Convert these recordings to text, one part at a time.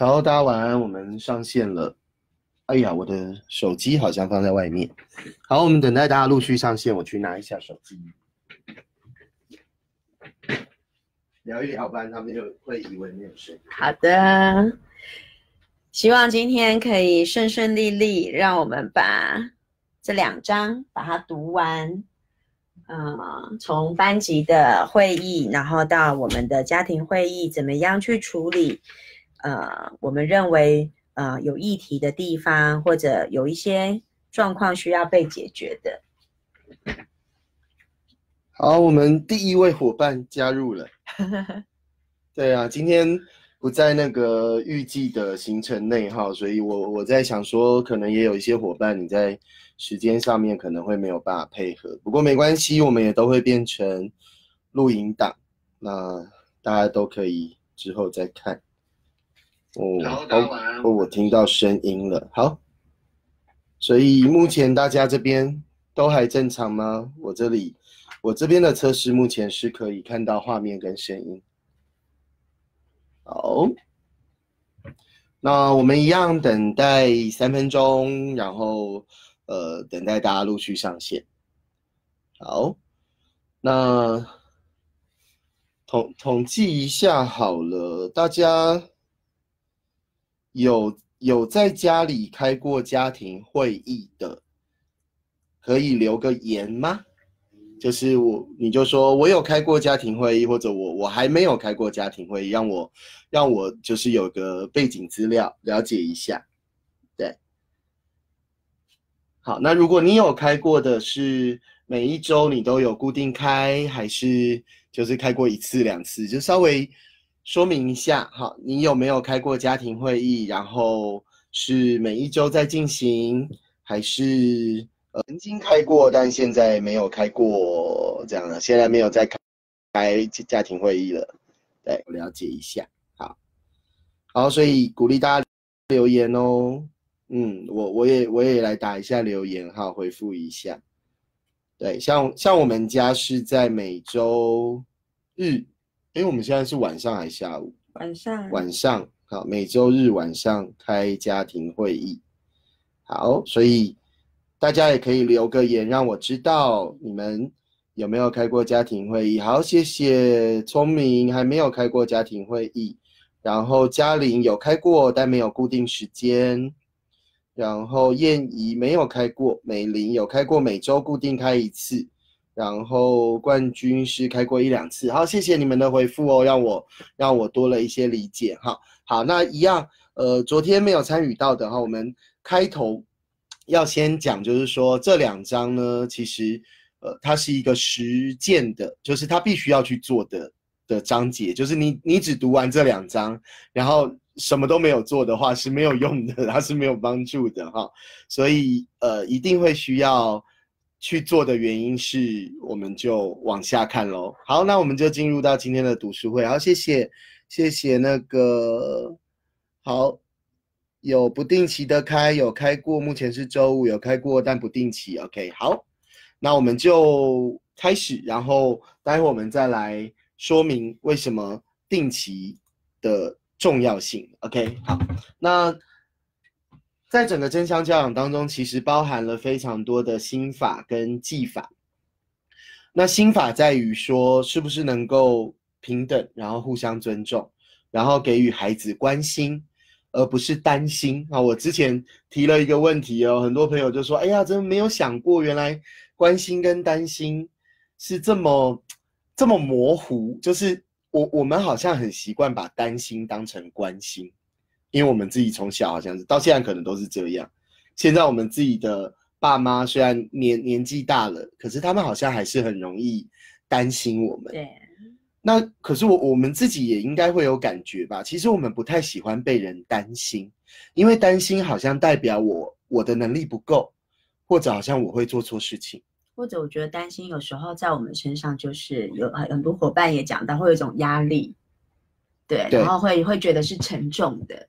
好，大家晚安，我们上线了。哎呀，我的手机好像放在外面。好，我们等待大家陆续上线，我去拿一下手机，聊一聊，不然他们就会以为没有声音。好的，希望今天可以顺顺利利，让我们把这两章把它读完。嗯，从班级的会议，然后到我们的家庭会议，怎么样去处理？呃，我们认为呃有议题的地方，或者有一些状况需要被解决的。好，我们第一位伙伴加入了。对啊，今天不在那个预计的行程内哈，所以我我在想说，可能也有一些伙伴你在。时间上面可能会没有办法配合，不过没关系，我们也都会变成录影档，那大家都可以之后再看。哦，哦，我听到声音了，好，所以目前大家这边都还正常吗？我这里，我这边的测试目前是可以看到画面跟声音。好，那我们一样等待三分钟，然后。呃，等待大家陆续上线。好，那统统计一下好了，大家有有在家里开过家庭会议的，可以留个言吗？就是我，你就说我有开过家庭会议，或者我我还没有开过家庭会议，让我让我就是有个背景资料了解一下。对好，那如果你有开过的是每一周你都有固定开，还是就是开过一次两次，就稍微说明一下哈，你有没有开过家庭会议？然后是每一周在进行，还是曾经开过，但现在没有开过这样的，现在没有在开开家庭会议了，对，我了解一下。好，好，所以鼓励大家留言哦。嗯，我我也我也来打一下留言哈，回复一下。对，像像我们家是在每周日，哎，我们现在是晚上还是下午？晚上。晚上，好，每周日晚上开家庭会议。好，所以大家也可以留个言，让我知道你们有没有开过家庭会议。好，谢谢聪明，还没有开过家庭会议。然后嘉玲有开过，但没有固定时间。然后燕怡没有开过，美玲有开过，每周固定开一次。然后冠军是开过一两次。好，谢谢你们的回复哦，让我让我多了一些理解哈。好，那一样，呃，昨天没有参与到的哈，我们开头要先讲，就是说这两章呢，其实呃，它是一个实践的，就是它必须要去做的的章节，就是你你只读完这两章，然后。什么都没有做的话是没有用的，它是没有帮助的哈，所以呃一定会需要去做的原因是，我们就往下看喽。好，那我们就进入到今天的读书会。好，谢谢谢谢那个好有不定期的开，有开过，目前是周五有开过，但不定期。OK，好，那我们就开始，然后待会我们再来说明为什么定期的。重要性，OK，好，那在整个真相教养当中，其实包含了非常多的心法跟技法。那心法在于说，是不是能够平等，然后互相尊重，然后给予孩子关心，而不是担心啊。我之前提了一个问题哦，很多朋友就说：“哎呀，真的没有想过，原来关心跟担心是这么这么模糊，就是。”我我们好像很习惯把担心当成关心，因为我们自己从小好像是到现在可能都是这样。现在我们自己的爸妈虽然年年纪大了，可是他们好像还是很容易担心我们。对。那可是我我们自己也应该会有感觉吧？其实我们不太喜欢被人担心，因为担心好像代表我我的能力不够，或者好像我会做错事情。或者我觉得担心有时候在我们身上就是有很很多伙伴也讲到会有一种压力，对，然后会会觉得是沉重的，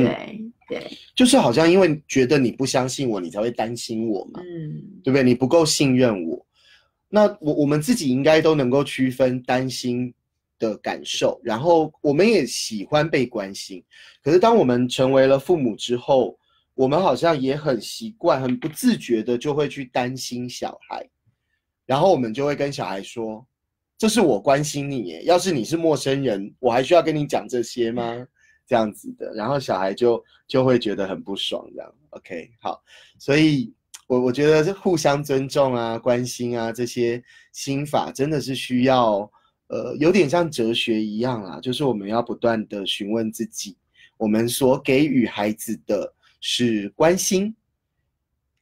对对，就是好像因为觉得你不相信我，你才会担心我嘛，嗯，对不对？你不够信任我，那我我们自己应该都能够区分担心的感受，然后我们也喜欢被关心。可是当我们成为了父母之后，我们好像也很习惯、很不自觉的就会去担心小孩，然后我们就会跟小孩说：“这是我关心你耶，要是你是陌生人，我还需要跟你讲这些吗？”这样子的，然后小孩就就会觉得很不爽，这样。OK，好，所以我我觉得这互相尊重啊、关心啊这些心法，真的是需要，呃，有点像哲学一样啦，就是我们要不断的询问自己，我们所给予孩子的。是关心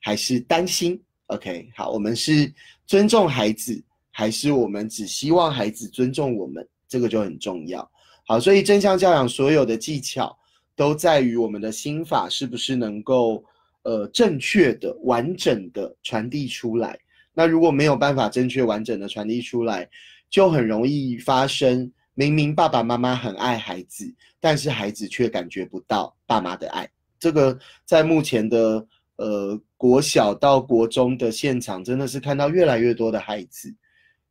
还是担心？OK，好，我们是尊重孩子，还是我们只希望孩子尊重我们？这个就很重要。好，所以正向教养所有的技巧都在于我们的心法是不是能够呃正确的、完整的传递出来。那如果没有办法正确完整的传递出来，就很容易发生明明爸爸妈妈很爱孩子，但是孩子却感觉不到爸妈的爱。这个在目前的呃国小到国中的现场，真的是看到越来越多的孩子。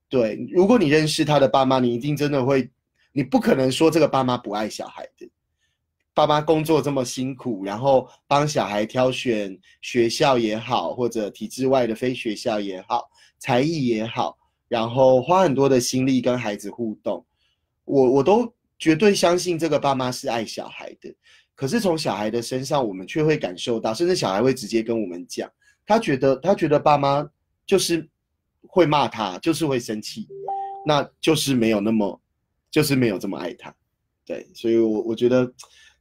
对，如果你认识他的爸妈，你一定真的会，你不可能说这个爸妈不爱小孩的。爸妈工作这么辛苦，然后帮小孩挑选学校也好，或者体制外的非学校也好，才艺也好，然后花很多的心力跟孩子互动，我我都绝对相信这个爸妈是爱小孩的。可是从小孩的身上，我们却会感受到，甚至小孩会直接跟我们讲，他觉得他觉得爸妈就是会骂他，就是会生气，那就是没有那么，就是没有这么爱他，对，所以，我我觉得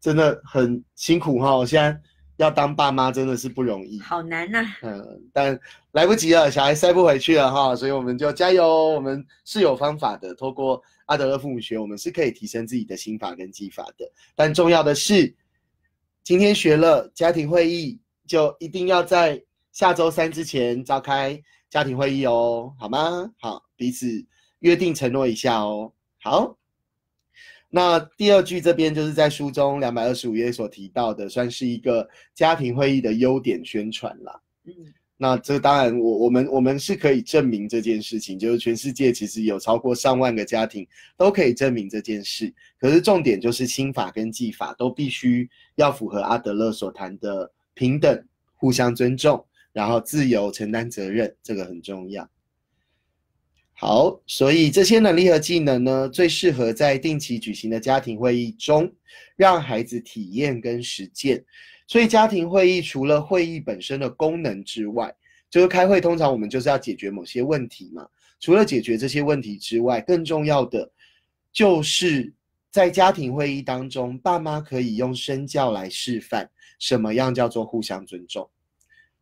真的很辛苦哈，现在要当爸妈真的是不容易，好难呐，嗯，但来不及了，小孩塞不回去了哈，所以我们就加油，我们是有方法的，透过阿德勒父母学，我们是可以提升自己的心法跟技法的，但重要的是。今天学了家庭会议，就一定要在下周三之前召开家庭会议哦，好吗？好，彼此约定承诺一下哦。好，那第二句这边就是在书中两百二十五页所提到的，算是一个家庭会议的优点宣传啦。嗯。那这当然，我我们我们是可以证明这件事情，就是全世界其实有超过上万个家庭都可以证明这件事。可是重点就是心法跟技法都必须要符合阿德勒所谈的平等、互相尊重，然后自由承担责任，这个很重要。好，所以这些能力和技能呢，最适合在定期举行的家庭会议中，让孩子体验跟实践。所以家庭会议除了会议本身的功能之外，就是开会，通常我们就是要解决某些问题嘛。除了解决这些问题之外，更重要的就是在家庭会议当中，爸妈可以用身教来示范什么样叫做互相尊重，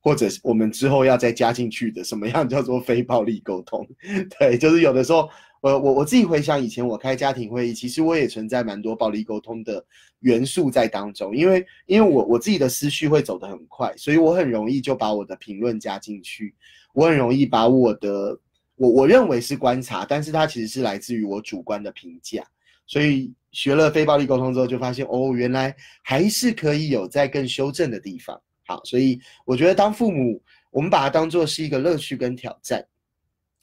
或者我们之后要再加进去的什么样叫做非暴力沟通。对，就是有的时候。我，我我自己回想以前我开家庭会议，其实我也存在蛮多暴力沟通的元素在当中，因为因为我我自己的思绪会走得很快，所以我很容易就把我的评论加进去，我很容易把我的我我认为是观察，但是它其实是来自于我主观的评价，所以学了非暴力沟通之后，就发现哦，原来还是可以有在更修正的地方。好，所以我觉得当父母，我们把它当做是一个乐趣跟挑战。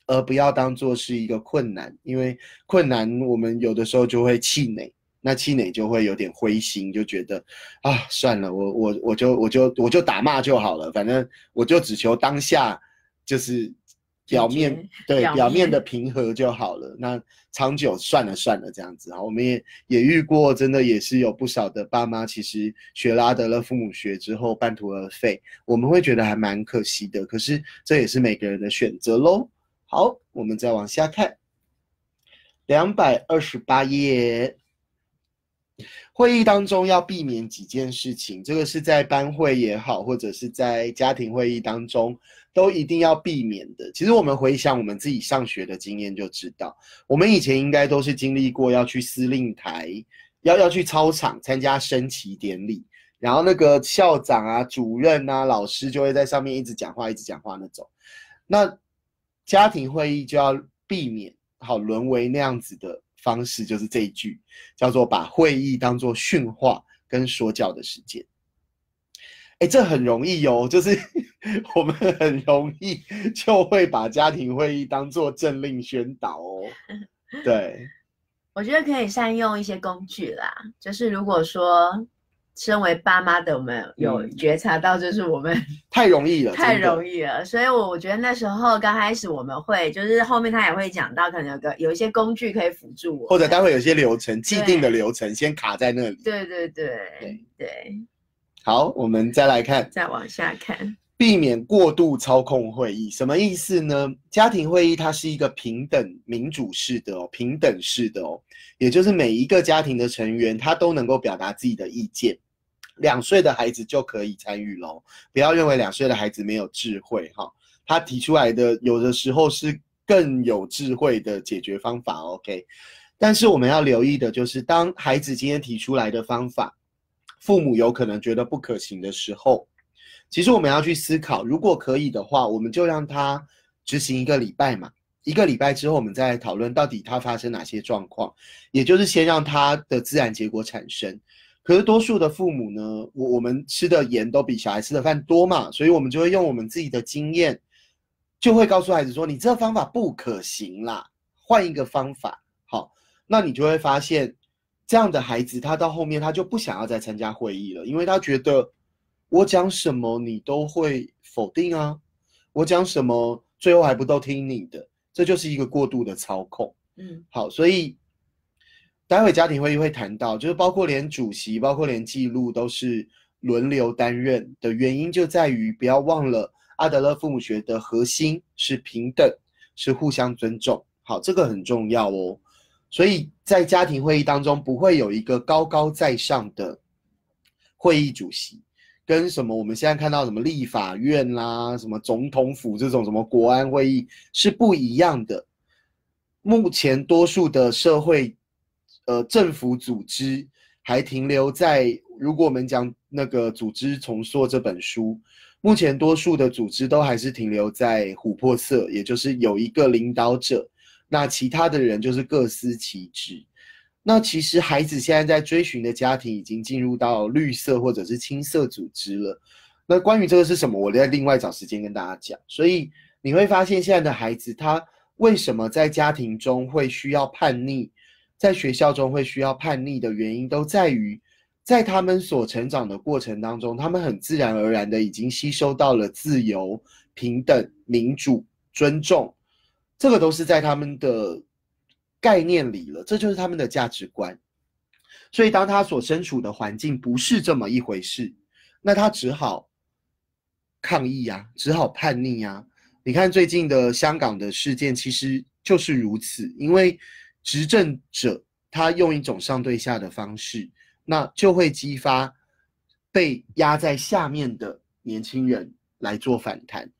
而不要当做是一个困难，因为困难我们有的时候就会气馁，那气馁就会有点灰心，就觉得啊算了，我我我就我就我就打骂就好了，反正我就只求当下就是表面对表面的平和就好了。那长久算了算了这样子啊，我们也也遇过，真的也是有不少的爸妈，其实学拉德勒父母学之后半途而废，我们会觉得还蛮可惜的。可是这也是每个人的选择喽。好，我们再往下看，两百二十八页。会议当中要避免几件事情，这个是在班会也好，或者是在家庭会议当中，都一定要避免的。其实我们回想我们自己上学的经验，就知道，我们以前应该都是经历过要去司令台，要要去操场参加升旗典礼，然后那个校长啊、主任啊、老师就会在上面一直讲话，一直讲话那种。那家庭会议就要避免好沦为那样子的方式，就是这一句叫做把会议当做训话跟说教的时间。哎，这很容易哦，就是 我们很容易就会把家庭会议当做政令宣导哦。对，我觉得可以善用一些工具啦，就是如果说身为爸妈的我们有嗯觉察到，就是我们 太容易了，太容易了，所以我我觉得那时候刚开始我们会，就是后面他也会讲到，可能有个有一些工具可以辅助我，或者待会有些流程，既定的流程先卡在那里。对对对对对，好，我们再来看，再往下看，避免过度操控会议，什么意思呢？家庭会议它是一个平等民主式的哦，平等式的哦，也就是每一个家庭的成员他都能够表达自己的意见。两岁的孩子就可以参与喽，不要认为两岁的孩子没有智慧哈，他提出来的有的时候是更有智慧的解决方法，OK。但是我们要留意的就是，当孩子今天提出来的方法，父母有可能觉得不可行的时候，其实我们要去思考，如果可以的话，我们就让他执行一个礼拜嘛。一个礼拜之后，我们再来讨论到底他发生哪些状况，也就是先让他的自然结果产生。可是多数的父母呢，我我们吃的盐都比小孩吃的饭多嘛，所以我们就会用我们自己的经验，就会告诉孩子说：“你这个方法不可行啦，换一个方法。”好，那你就会发现，这样的孩子他到后面他就不想要再参加会议了，因为他觉得我讲什么你都会否定啊，我讲什么最后还不都听你的，这就是一个过度的操控。嗯好，所以待会家庭会议会谈到，就是包括连主席，包括连记录都是轮流担任的原因，就在于不要忘了阿德勒父母学的核心是平等，是互相尊重。好，这个很重要哦。所以在家庭会议当中，不会有一个高高在上的会议主席，跟什么我们现在看到什么立法院啦、什么总统府这种什么国安会议是不一样的。目前多数的社会，呃，政府组织还停留在，如果我们讲那个《组织重塑》这本书，目前多数的组织都还是停留在琥珀色，也就是有一个领导者，那其他的人就是各司其职。那其实孩子现在在追寻的家庭已经进入到绿色或者是青色组织了。那关于这个是什么，我再另外找时间跟大家讲。所以你会发现现在的孩子他。为什么在家庭中会需要叛逆，在学校中会需要叛逆的原因，都在于在他们所成长的过程当中，他们很自然而然的已经吸收到了自由、平等、民主、尊重，这个都是在他们的概念里了，这就是他们的价值观。所以，当他所身处的环境不是这么一回事，那他只好抗议呀、只好叛逆呀、你看最近的香港的事件，其实就是如此，因为执政者他用一种上对下的方式，那就会激发被压在下面的年轻人来做反弹。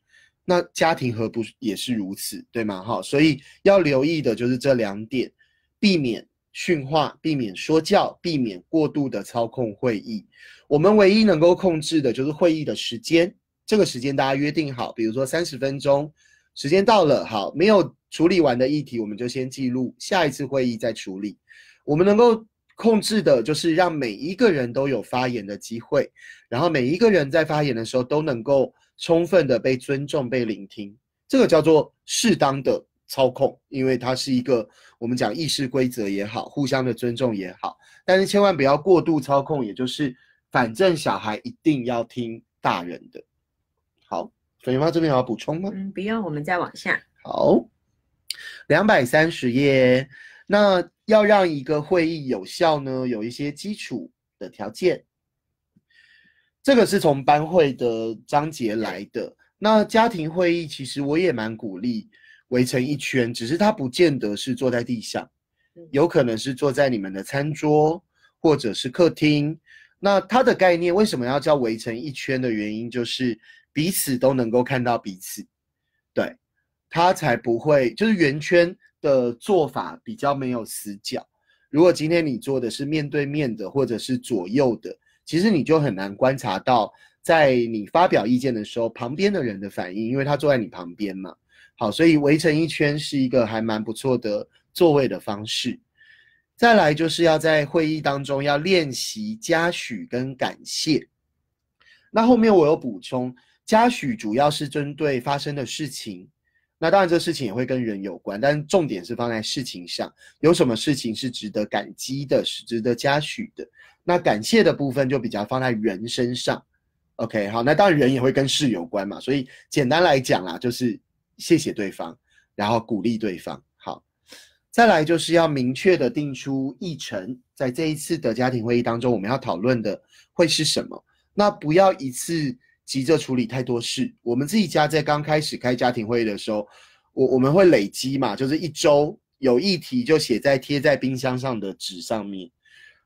那家庭何不也是如此，对吗？哈，所以要留意的就是这两点，避免训话，避免说教，避免过度的操控会议。我们唯一能够控制的就是会议的时间。这个时间大家约定好，比如说三十分钟，时间到了，好，没有处理完的议题，我们就先记录，下一次会议再处理。我们能够控制的就是让每一个人都有发言的机会，然后每一个人在发言的时候都能够充分的被尊重、被聆听，这个叫做适当的操控，因为它是一个我们讲议事规则也好，互相的尊重也好，但是千万不要过度操控，也就是反正小孩一定要听大人的。好，粉妈这边有要补充吗？嗯，不用，我们再往下。好，两百三十页。那要让一个会议有效呢，有一些基础的条件。这个是从班会的章节来的。那家庭会议其实我也蛮鼓励围成一圈，只是它不见得是坐在地上，有可能是坐在你们的餐桌或者是客厅。那它的概念为什么要叫围成一圈的原因，就是彼此都能够看到彼此，对，它才不会就是圆圈的做法比较没有死角。如果今天你做的是面对面的或者是左右的，其实你就很难观察到，在你发表意见的时候，旁边的人的反应，因为他坐在你旁边嘛。好，所以围成一圈是一个还蛮不错的座位的方式。再来就是要在会议当中要练习嘉许跟感谢。那后面我有补充，嘉许主要是针对发生的事情，那当然这事情也会跟人有关，但重点是放在事情上，有什么事情是值得感激的，是值得嘉许的。那感谢的部分就比较放在人身上。OK，好，那当然人也会跟事有关嘛，所以简单来讲啦，就是谢谢对方，然后鼓励对方。好，再来就是要明确的定出议程，在这一次的家庭会议当中，我们要讨论的会是什么？那不要一次急着处理太多事。我们自己家在刚开始开家庭会议的时候，我我们会累积嘛，就是一周有议题就写在贴在冰箱上的纸上面，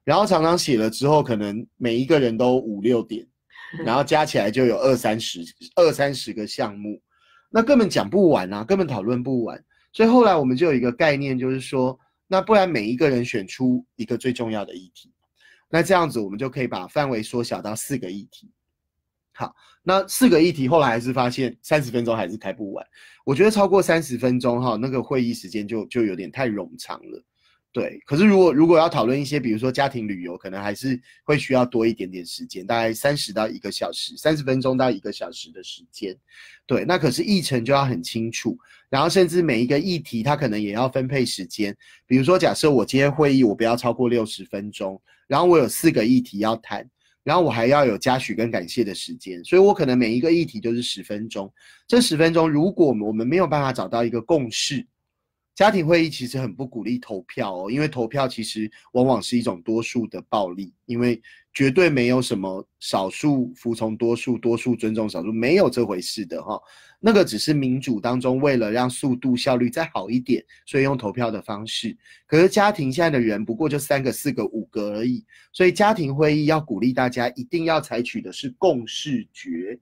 然后常常写了之后，可能每一个人都五六点。然后加起来就有二三十、二三十个项目，那根本讲不完啊，根本讨论不完。所以后来我们就有一个概念，就是说，那不然每一个人选出一个最重要的议题，那这样子我们就可以把范围缩小到四个议题。好，那四个议题后来还是发现三十分钟还是开不完。我觉得超过三十分钟哈，那个会议时间就就有点太冗长了。对，可是如果如果要讨论一些，比如说家庭旅游，可能还是会需要多一点点时间，大概三十到一个小时，三十分钟到一个小时的时间。对，那可是议程就要很清楚，然后甚至每一个议题，它可能也要分配时间。比如说，假设我今天会议我不要超过六十分钟，然后我有四个议题要谈，然后我还要有嘉许跟感谢的时间，所以我可能每一个议题就是十分钟。这十分钟，如果我们没有办法找到一个共识。家庭会议其实很不鼓励投票哦，因为投票其实往往是一种多数的暴力，因为绝对没有什么少数服从多数、多数尊重少数，没有这回事的哈。那个只是民主当中为了让速度效率再好一点，所以用投票的方式。可是家庭现在的人不过就三个、四个、五个而已，所以家庭会议要鼓励大家一定要采取的是共识决，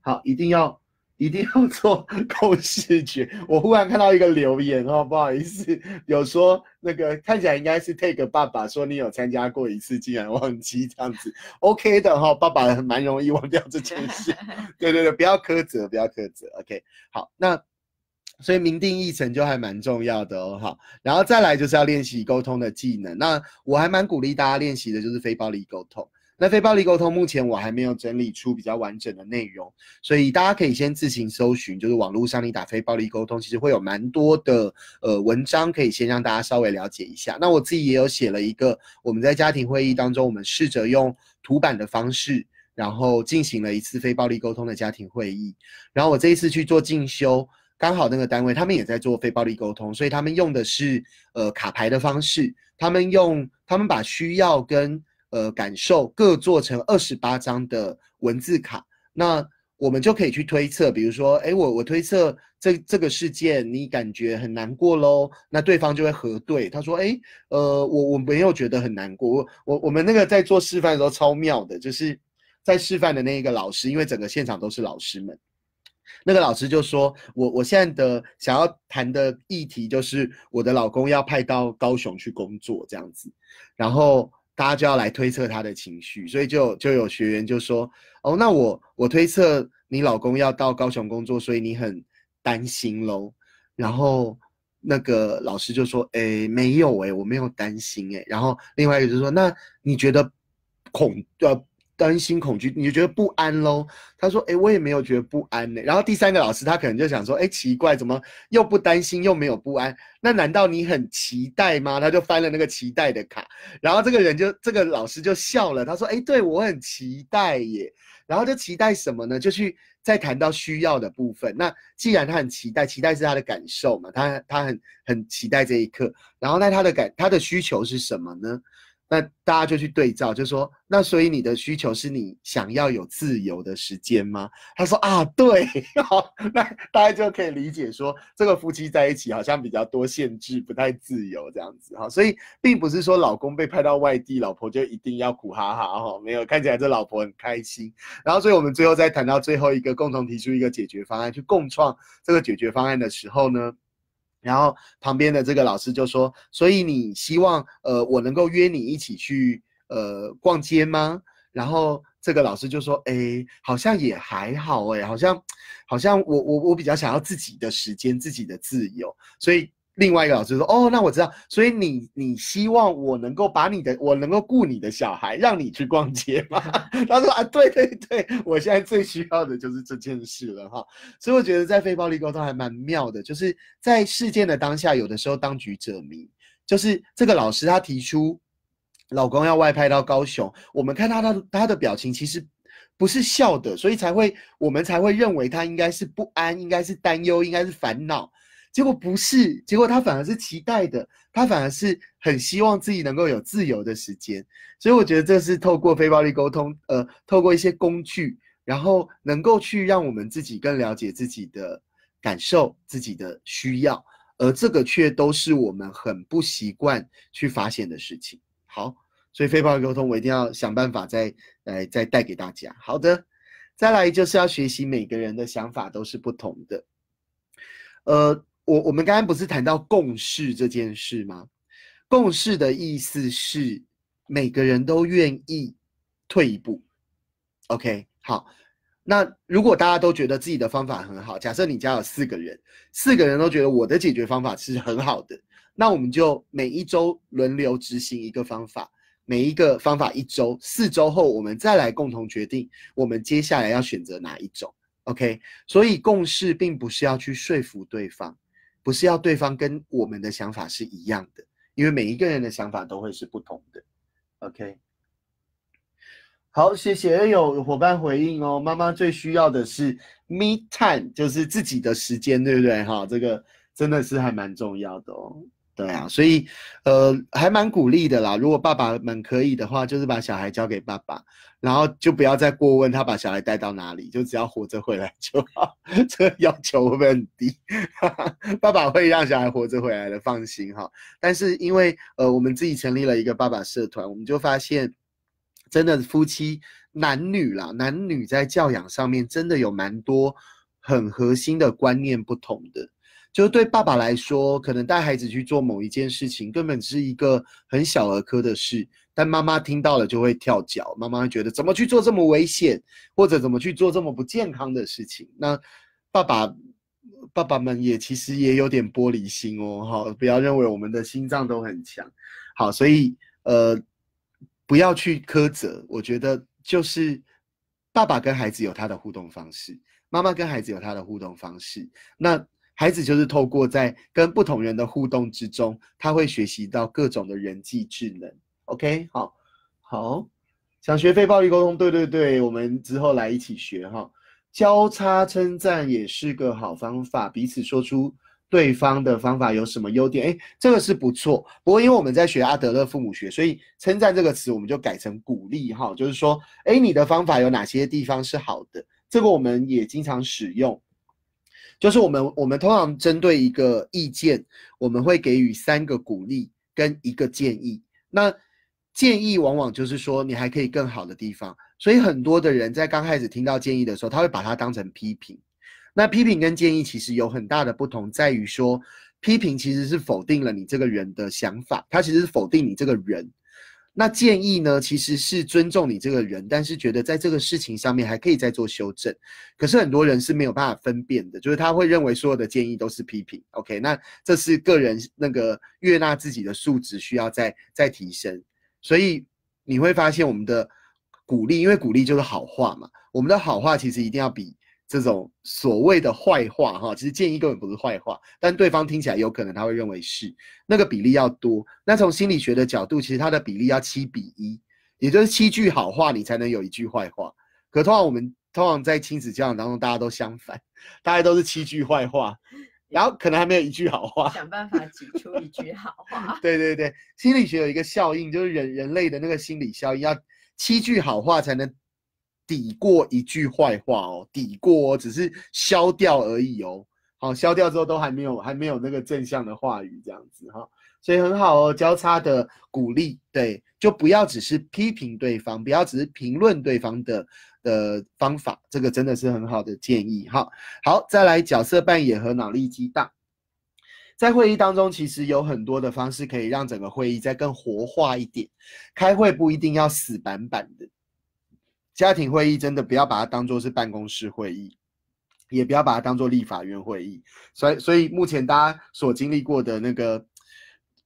好，一定要。一定要做共视觉。我忽然看到一个留言哦，不好意思，有说那个看起来应该是 Take 爸爸说你有参加过一次，竟然忘记这样子。OK 的哈，爸爸蛮容易忘掉这件事。对对对，不要苛责，不要苛责。OK，好，那所以明定议程就还蛮重要的哦。好，然后再来就是要练习沟通的技能。那我还蛮鼓励大家练习的，就是非暴力沟通。那非暴力沟通目前我还没有整理出比较完整的内容，所以大家可以先自行搜寻，就是网络上你打非暴力沟通，其实会有蛮多的呃文章可以先让大家稍微了解一下。那我自己也有写了一个，我们在家庭会议当中，我们试着用图版的方式，然后进行了一次非暴力沟通的家庭会议。然后我这一次去做进修，刚好那个单位他们也在做非暴力沟通，所以他们用的是呃卡牌的方式，他们用他们把需要跟呃，感受各做成二十八张的文字卡，那我们就可以去推测，比如说，哎，我我推测这这个事件你感觉很难过喽，那对方就会核对，他说，哎，呃，我我没有觉得很难过，我我我们那个在做示范的时候超妙的，就是在示范的那一个老师，因为整个现场都是老师们，那个老师就说我我现在的想要谈的议题就是我的老公要派到高雄去工作这样子，然后。大家就要来推测他的情绪，所以就就有学员就说：“哦，那我我推测你老公要到高雄工作，所以你很担心喽。”然后那个老师就说：“诶，没有诶，我没有担心诶。”然后另外一个就说：“那你觉得恐呃？”担心恐惧，你就觉得不安喽？他说：“哎，我也没有觉得不安呢。”然后第三个老师他可能就想说：“哎，奇怪，怎么又不担心又没有不安？那难道你很期待吗？”他就翻了那个期待的卡，然后这个人就这个老师就笑了，他说：“哎，对我很期待耶。”然后就期待什么呢？就去再谈到需要的部分。那既然他很期待，期待是他的感受嘛，他他很很期待这一刻。然后那他的感他的需求是什么呢？那大家就去对照，就说那所以你的需求是你想要有自由的时间吗？他说啊，对，好，那大家就可以理解说，这个夫妻在一起好像比较多限制，不太自由这样子哈。所以并不是说老公被派到外地，老婆就一定要苦哈哈哈，没有，看起来这老婆很开心。然后所以我们最后再谈到最后一个共同提出一个解决方案，去共创这个解决方案的时候呢？然后旁边的这个老师就说：“所以你希望呃我能够约你一起去呃逛街吗？”然后这个老师就说：“哎，好像也还好哎，好像好像我我我比较想要自己的时间，自己的自由。”所以另外一个老师说：“哦，那我知道，所以你你希望我能够把你的我能够顾你的小孩，让你去逛街吗？” 他说：“啊，对对对，我现在最需要的就是这件事了哈。”所以我觉得在非暴力沟通还蛮妙的，就是在事件的当下，有的时候当局者迷，就是这个老师他提出老公要外派到高雄，我们看他他他的表情其实不是笑的，所以才会我们才会认为他应该是不安，应该是担忧，应该是烦恼。结果不是，结果他反而是期待的，他反而是很希望自己能够有自由的时间，所以我觉得这是透过非暴力沟通，呃，透过一些工具，然后能够去让我们自己更了解自己的感受、自己的需要，而这个却都是我们很不习惯去发现的事情。好，所以非暴力沟通我一定要想办法再来再带给大家。好的，再来就是要学习每个人的想法都是不同的，呃。我我们刚刚不是谈到共识这件事吗？共识的意思是每个人都愿意退一步。OK，好，那如果大家都觉得自己的方法很好，假设你家有四个人，四个人都觉得我的解决方法是很好的，那我们就每一周轮流执行一个方法，每一个方法一周，四周后我们再来共同决定我们接下来要选择哪一种。OK，所以共识并不是要去说服对方。不是要对方跟我们的想法是一样的，因为每一个人的想法都会是不同的。OK，好，谢谢有伙伴回应哦。妈妈最需要的是 me time，就是自己的时间，对不对？哈，这个真的是还蛮重要的哦。对啊，所以呃还蛮鼓励的啦。如果爸爸们可以的话，就是把小孩交给爸爸，然后就不要再过问他把小孩带到哪里，就只要活着回来就好。这个要求会不会很低？爸爸会让小孩活着回来的，放心哈。但是因为呃我们自己成立了一个爸爸社团，我们就发现真的夫妻男女啦，男女在教养上面真的有蛮多很核心的观念不同的。就是对爸爸来说，可能带孩子去做某一件事情，根本是一个很小儿科的事，但妈妈听到了就会跳脚，妈妈会觉得怎么去做这么危险，或者怎么去做这么不健康的事情。那爸爸爸爸们也其实也有点玻璃心哦，好，不要认为我们的心脏都很强，好，所以呃，不要去苛责，我觉得就是爸爸跟孩子有他的互动方式，妈妈跟孩子有他的互动方式，那。孩子就是透过在跟不同人的互动之中，他会学习到各种的人际智能。OK，好，好，想学非暴力沟通，对对对，我们之后来一起学哈。交叉称赞也是个好方法，彼此说出对方的方法有什么优点，哎，这个是不错。不过因为我们在学阿德勒父母学，所以称赞这个词我们就改成鼓励哈，就是说，哎，你的方法有哪些地方是好的？这个我们也经常使用。就是我们，我们通常针对一个意见，我们会给予三个鼓励跟一个建议。那建议往往就是说你还可以更好的地方，所以很多的人在刚开始听到建议的时候，他会把它当成批评。那批评跟建议其实有很大的不同，在于说批评其实是否定了你这个人的想法，它其实是否定你这个人。那建议呢，其实是尊重你这个人，但是觉得在这个事情上面还可以再做修正。可是很多人是没有办法分辨的，就是他会认为所有的建议都是批评。OK，那这是个人那个悦纳自己的素质需要再再提升。所以你会发现我们的鼓励，因为鼓励就是好话嘛，我们的好话其实一定要比。这种所谓的坏话，哈，其实建议根本不是坏话，但对方听起来有可能他会认为是那个比例要多。那从心理学的角度，其实它的比例要七比一，也就是七句好话你才能有一句坏话。可通常我们通常在亲子教养当中，大家都相反，大家都是七句坏话，然后可能还没有一句好话。想办法挤出一句好话。对对对，心理学有一个效应，就是人人类的那个心理效应，要七句好话才能。抵过一句坏话哦，抵过只是消掉而已哦。好，消掉之后都还没有还没有那个正向的话语这样子哈，所以很好哦，交叉的鼓励，对，就不要只是批评对方，不要只是评论对方的的方法，这个真的是很好的建议哈。好，再来角色扮演和脑力激荡，在会议当中其实有很多的方式可以让整个会议再更活化一点，开会不一定要死板板的。家庭会议真的不要把它当做是办公室会议，也不要把它当做立法院会议。所以，所以目前大家所经历过的那个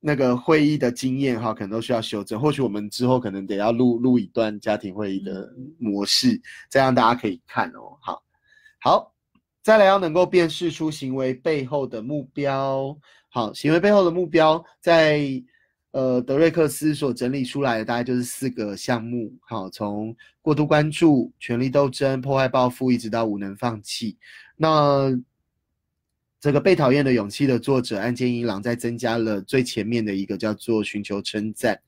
那个会议的经验哈，可能都需要修正。或许我们之后可能得要录录一段家庭会议的模式，这样大家可以看哦。好，好，再来要能够辨识出行为背后的目标。好，行为背后的目标在。呃，德瑞克斯所整理出来的大概就是四个项目，好，从过度关注、权力斗争、破坏报复，一直到无能放弃。那这个被讨厌的勇气的作者岸见一郎在增加了最前面的一个叫做寻求称赞。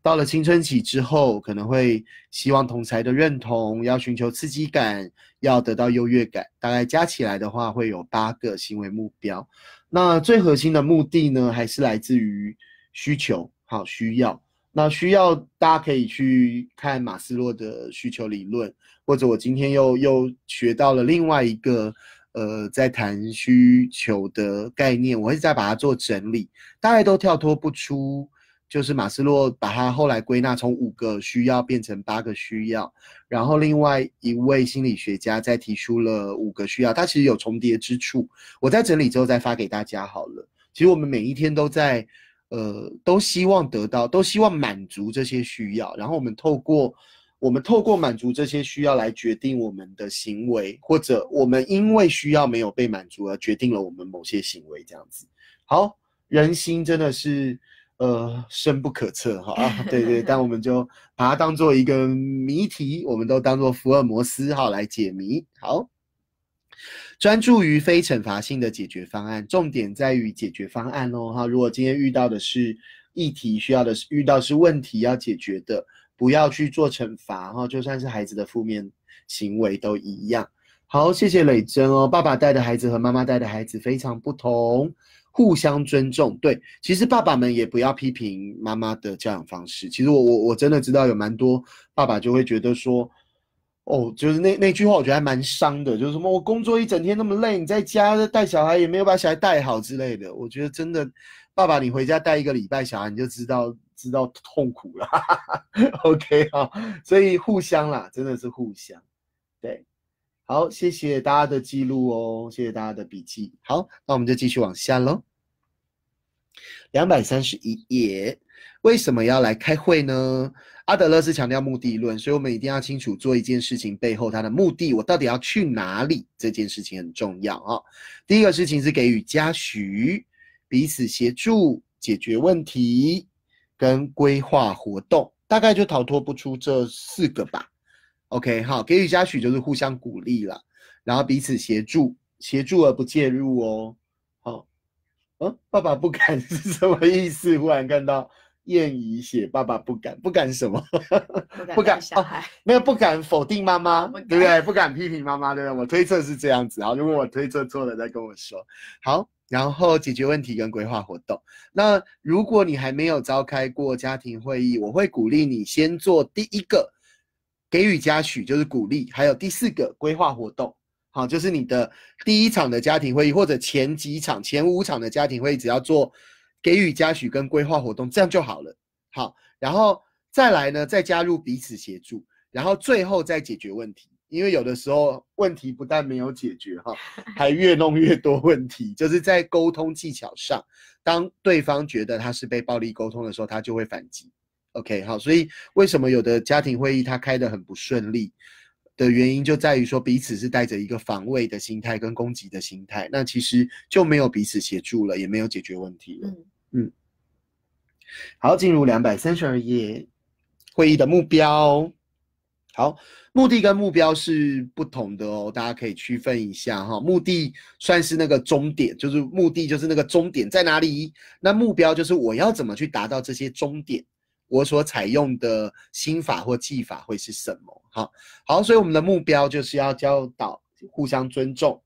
到了青春期之后，可能会希望同才的认同，要寻求刺激感，要得到优越感。大概加起来的话，会有八个行为目标。那最核心的目的呢，还是来自于需求。好，需要那需要大家可以去看马斯洛的需求理论，或者我今天又又学到了另外一个呃，在谈需求的概念，我会再把它做整理，大概都跳脱不出，就是马斯洛把它后来归纳从五个需要变成八个需要，然后另外一位心理学家再提出了五个需要，它其实有重叠之处，我在整理之后再发给大家好了。其实我们每一天都在。呃，都希望得到，都希望满足这些需要，然后我们透过我们透过满足这些需要来决定我们的行为，或者我们因为需要没有被满足而决定了我们某些行为，这样子。好，人心真的是呃深不可测哈，对对，但我们就把它当做一个谜题，我们都当做福尔摩斯哈来解谜。好。专注于非惩罚性的解决方案，重点在于解决方案哦。哈，如果今天遇到的是议题，需要的是遇到是问题要解决的，不要去做惩罚哈。就算是孩子的负面行为都一样。好，谢谢磊真哦。爸爸带的孩子和妈妈带的孩子非常不同，互相尊重。对，其实爸爸们也不要批评妈妈的教养方式。其实我我我真的知道有蛮多爸爸就会觉得说。哦，就是那那句话，我觉得还蛮伤的，就是什么我工作一整天那么累，你在家带小孩也没有把小孩带好之类的。我觉得真的，爸爸你回家带一个礼拜小孩，你就知道知道痛苦了。OK 哈，所以互相啦，真的是互相。对，好，谢谢大家的记录哦，谢谢大家的笔记。好，那我们就继续往下喽。两百三十一页，为什么要来开会呢？阿德勒是强调目的论，所以我们一定要清楚做一件事情背后它的目的，我到底要去哪里？这件事情很重要啊。第一个事情是给予嘉许，彼此协助解决问题跟规划活动，大概就逃脱不出这四个吧。OK，好，给予嘉许就是互相鼓励了，然后彼此协助，协助而不介入哦。好，嗯，爸爸不敢 是什么意思？忽然看到。燕怡写：“爸爸不敢，不敢什么？不敢 小孩，没有不敢否定妈妈，对不对？不敢批评妈妈，对不对？我推测是这样子。好，如果我推测错了，再跟我说。好，然后解决问题跟规划活动。那如果你还没有召开过家庭会议，我会鼓励你先做第一个，给予嘉许，就是鼓励。还有第四个，规划活动。好，就是你的第一场的家庭会议，或者前几场、前五场的家庭会议，只要做。”给予嘉许跟规划活动，这样就好了。好，然后再来呢，再加入彼此协助，然后最后再解决问题。因为有的时候问题不但没有解决，哈，还越弄越多问题。就是在沟通技巧上，当对方觉得他是被暴力沟通的时候，他就会反击。OK，好，所以为什么有的家庭会议他开得很不顺利？的原因就在于说彼此是带着一个防卫的心态跟攻击的心态，那其实就没有彼此协助了，也没有解决问题了。嗯嗯。好，进入两百三十二页，会议的目标。好，目的跟目标是不同的哦，大家可以区分一下哈。目的算是那个终点，就是目的就是那个终点在哪里，那目标就是我要怎么去达到这些终点。我所采用的心法或技法会是什么？好，好，所以我们的目标就是要教导互相尊重。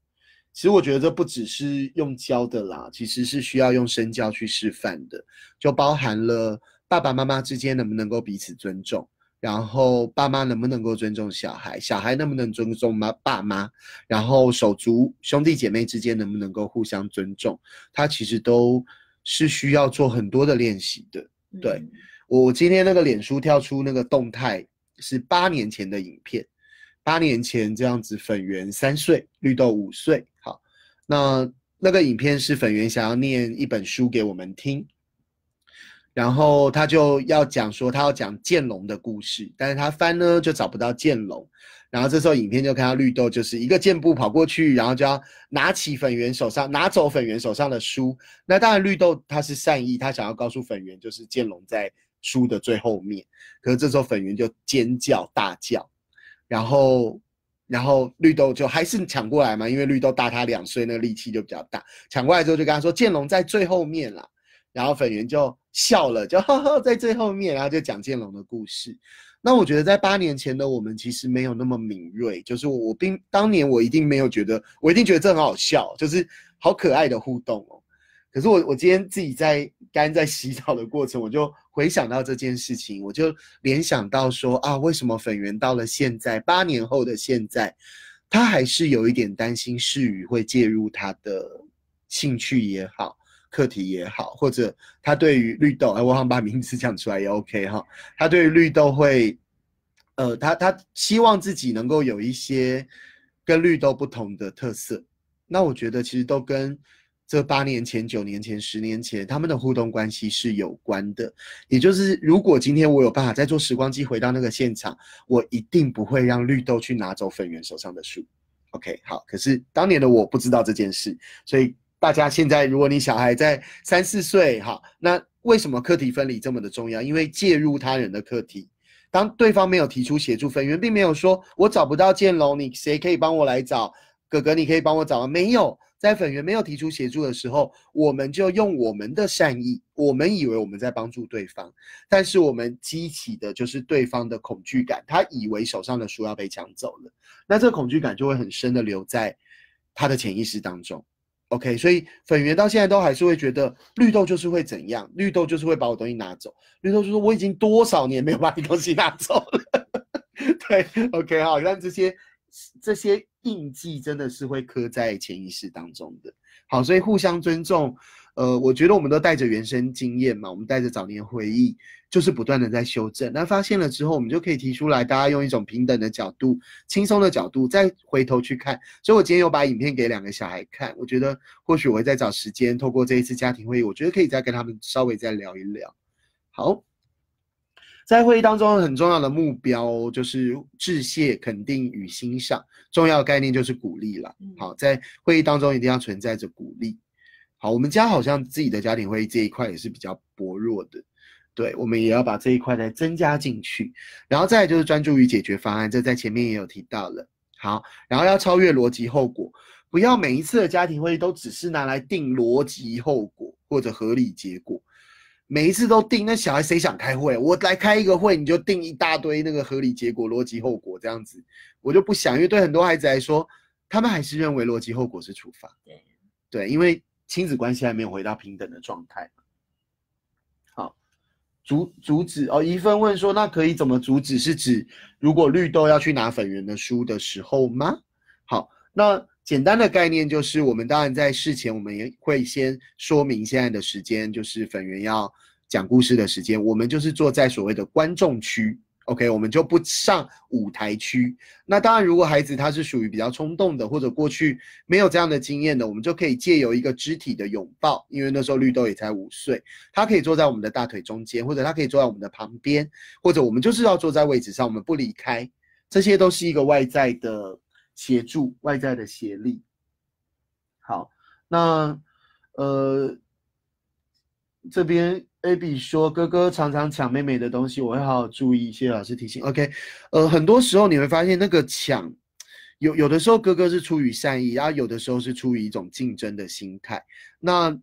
其实我觉得这不只是用教的啦，其实是需要用身教去示范的，就包含了爸爸妈妈之间能不能够彼此尊重，然后爸妈能不能够尊重小孩，小孩能不能尊重妈爸妈，然后手足兄弟姐妹之间能不能够互相尊重，它其实都是需要做很多的练习的，对。我今天那个脸书跳出那个动态是八年前的影片，八八年前这样子，粉圆三岁，绿豆五岁。那那个影片是粉圆想要念一本书给我们听，然后他就要讲说他要讲剑龙的故事，但是他翻呢就找不到剑龙。然后这时候影片就看到绿豆就是一个箭步跑过去，然后就要拿起粉圆手上拿走粉圆手上的书。那当然绿豆他是善意，他想要告诉粉圆就是剑龙在书的最后面。可是这时候粉圆就尖叫大叫，然后然后绿豆就还是抢过来嘛，因为绿豆大他两岁，那个力气就比较大。抢过来之后就跟他说剑龙在最后面啦。然后粉圆就笑了，就哈哈在最后面，然后就讲剑龙的故事。那我觉得在八年前的我们其实没有那么敏锐，就是我并当年我一定没有觉得，我一定觉得这很好笑，就是好可爱的互动哦。可是我我今天自己在刚在洗澡的过程，我就回想到这件事情，我就联想到说啊，为什么粉圆到了现在八年后的现在，他还是有一点担心世宇会介入他的兴趣也好。课题也好，或者他对于绿豆，哎，我好把名字讲出来也 OK 哈。他对于绿豆会，呃，他他希望自己能够有一些跟绿豆不同的特色。那我觉得其实都跟这八年前、九年前、十年前他们的互动关系是有关的。也就是如果今天我有办法再坐时光机回到那个现场，我一定不会让绿豆去拿走粉圆手上的书。OK，好。可是当年的我不知道这件事，所以。大家现在，如果你小孩在三四岁，哈，那为什么课题分离这么的重要？因为介入他人的课题，当对方没有提出协助，粉圆并没有说“我找不到建龙，你谁可以帮我来找？哥哥，你可以帮我找吗？”没有，在粉圆没有提出协助的时候，我们就用我们的善意，我们以为我们在帮助对方，但是我们激起的就是对方的恐惧感，他以为手上的书要被抢走了，那这个恐惧感就会很深的留在他的潜意识当中。OK，所以粉圆到现在都还是会觉得绿豆就是会怎样，绿豆就是会把我东西拿走。绿豆就说我已经多少年没有把你东西拿走了。对，OK，好，让这些这些印记真的是会刻在潜意识当中的。好，所以互相尊重。呃，我觉得我们都带着原生经验嘛，我们带着早年回忆，就是不断的在修正。那发现了之后，我们就可以提出来，大家用一种平等的角度、轻松的角度，再回头去看。所以我今天有把影片给两个小孩看，我觉得或许我会再找时间，透过这一次家庭会议，我觉得可以再跟他们稍微再聊一聊。好，在会议当中很重要的目标就是致谢、肯定与欣赏，重要概念就是鼓励了。好，在会议当中一定要存在着鼓励。好，我们家好像自己的家庭会议这一块也是比较薄弱的，对，我们也要把这一块再增加进去，然后再就是专注于解决方案，这在前面也有提到了。好，然后要超越逻辑后果，不要每一次的家庭会议都只是拿来定逻辑后果或者合理结果，每一次都定，那小孩谁想开会？我来开一个会，你就定一大堆那个合理结果、逻辑后果这样子，我就不想，因为对很多孩子来说，他们还是认为逻辑后果是处罚。对，对，因为。亲子关系还没有回到平等的状态。好，阻阻止哦，一份问说，那可以怎么阻止？是指如果绿豆要去拿粉圆的书的时候吗？好，那简单的概念就是，我们当然在事前，我们也会先说明现在的时间，就是粉圆要讲故事的时间，我们就是坐在所谓的观众区。OK，我们就不上舞台区。那当然，如果孩子他是属于比较冲动的，或者过去没有这样的经验的，我们就可以借由一个肢体的拥抱，因为那时候绿豆也才五岁，他可以坐在我们的大腿中间，或者他可以坐在我们的旁边，或者我们就是要坐在位置上，我们不离开。这些都是一个外在的协助，外在的协力。好，那呃这边。AB 说：“哥哥常常抢妹妹的东西，我会好好注意。谢谢老师提醒。OK，呃，很多时候你会发现那个抢，有有的时候哥哥是出于善意，然后有的时候是出于一种竞争的心态。那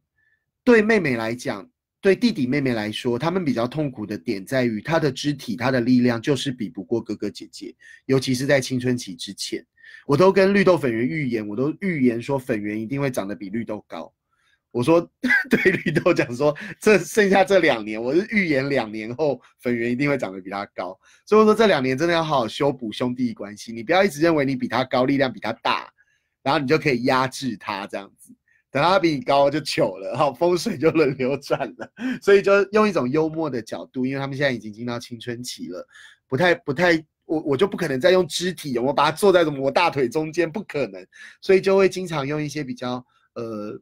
对妹妹来讲，对弟弟妹妹来说，他们比较痛苦的点在于，他的肢体、他的力量就是比不过哥哥姐姐，尤其是在青春期之前。我都跟绿豆粉圆预言，我都预言说粉圆一定会长得比绿豆高。”我说 对绿豆讲说，这剩下这两年，我是预言两年后粉圆一定会长得比他高，所以我说这两年真的要好好修补兄弟关系，你不要一直认为你比他高，力量比他大，然后你就可以压制他这样子，等他比你高就糗了，好风水就轮流转了，所以就用一种幽默的角度，因为他们现在已经进到青春期了，不太不太我我就不可能再用肢体，我把它坐在什么我大腿中间，不可能，所以就会经常用一些比较呃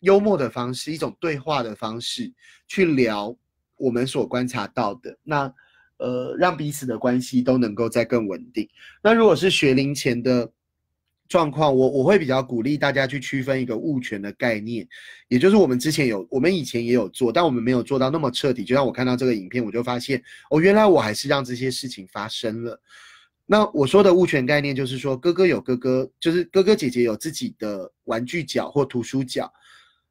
幽默的方式，一种对话的方式去聊我们所观察到的，那呃让彼此的关系都能够再更稳定。那如果是学龄前的。状况，我我会比较鼓励大家去区分一个物权的概念，也就是我们之前有，我们以前也有做，但我们没有做到那么彻底。就像我看到这个影片，我就发现，哦，原来我还是让这些事情发生了。那我说的物权概念，就是说哥哥有哥哥，就是哥哥姐姐有自己的玩具角或图书角，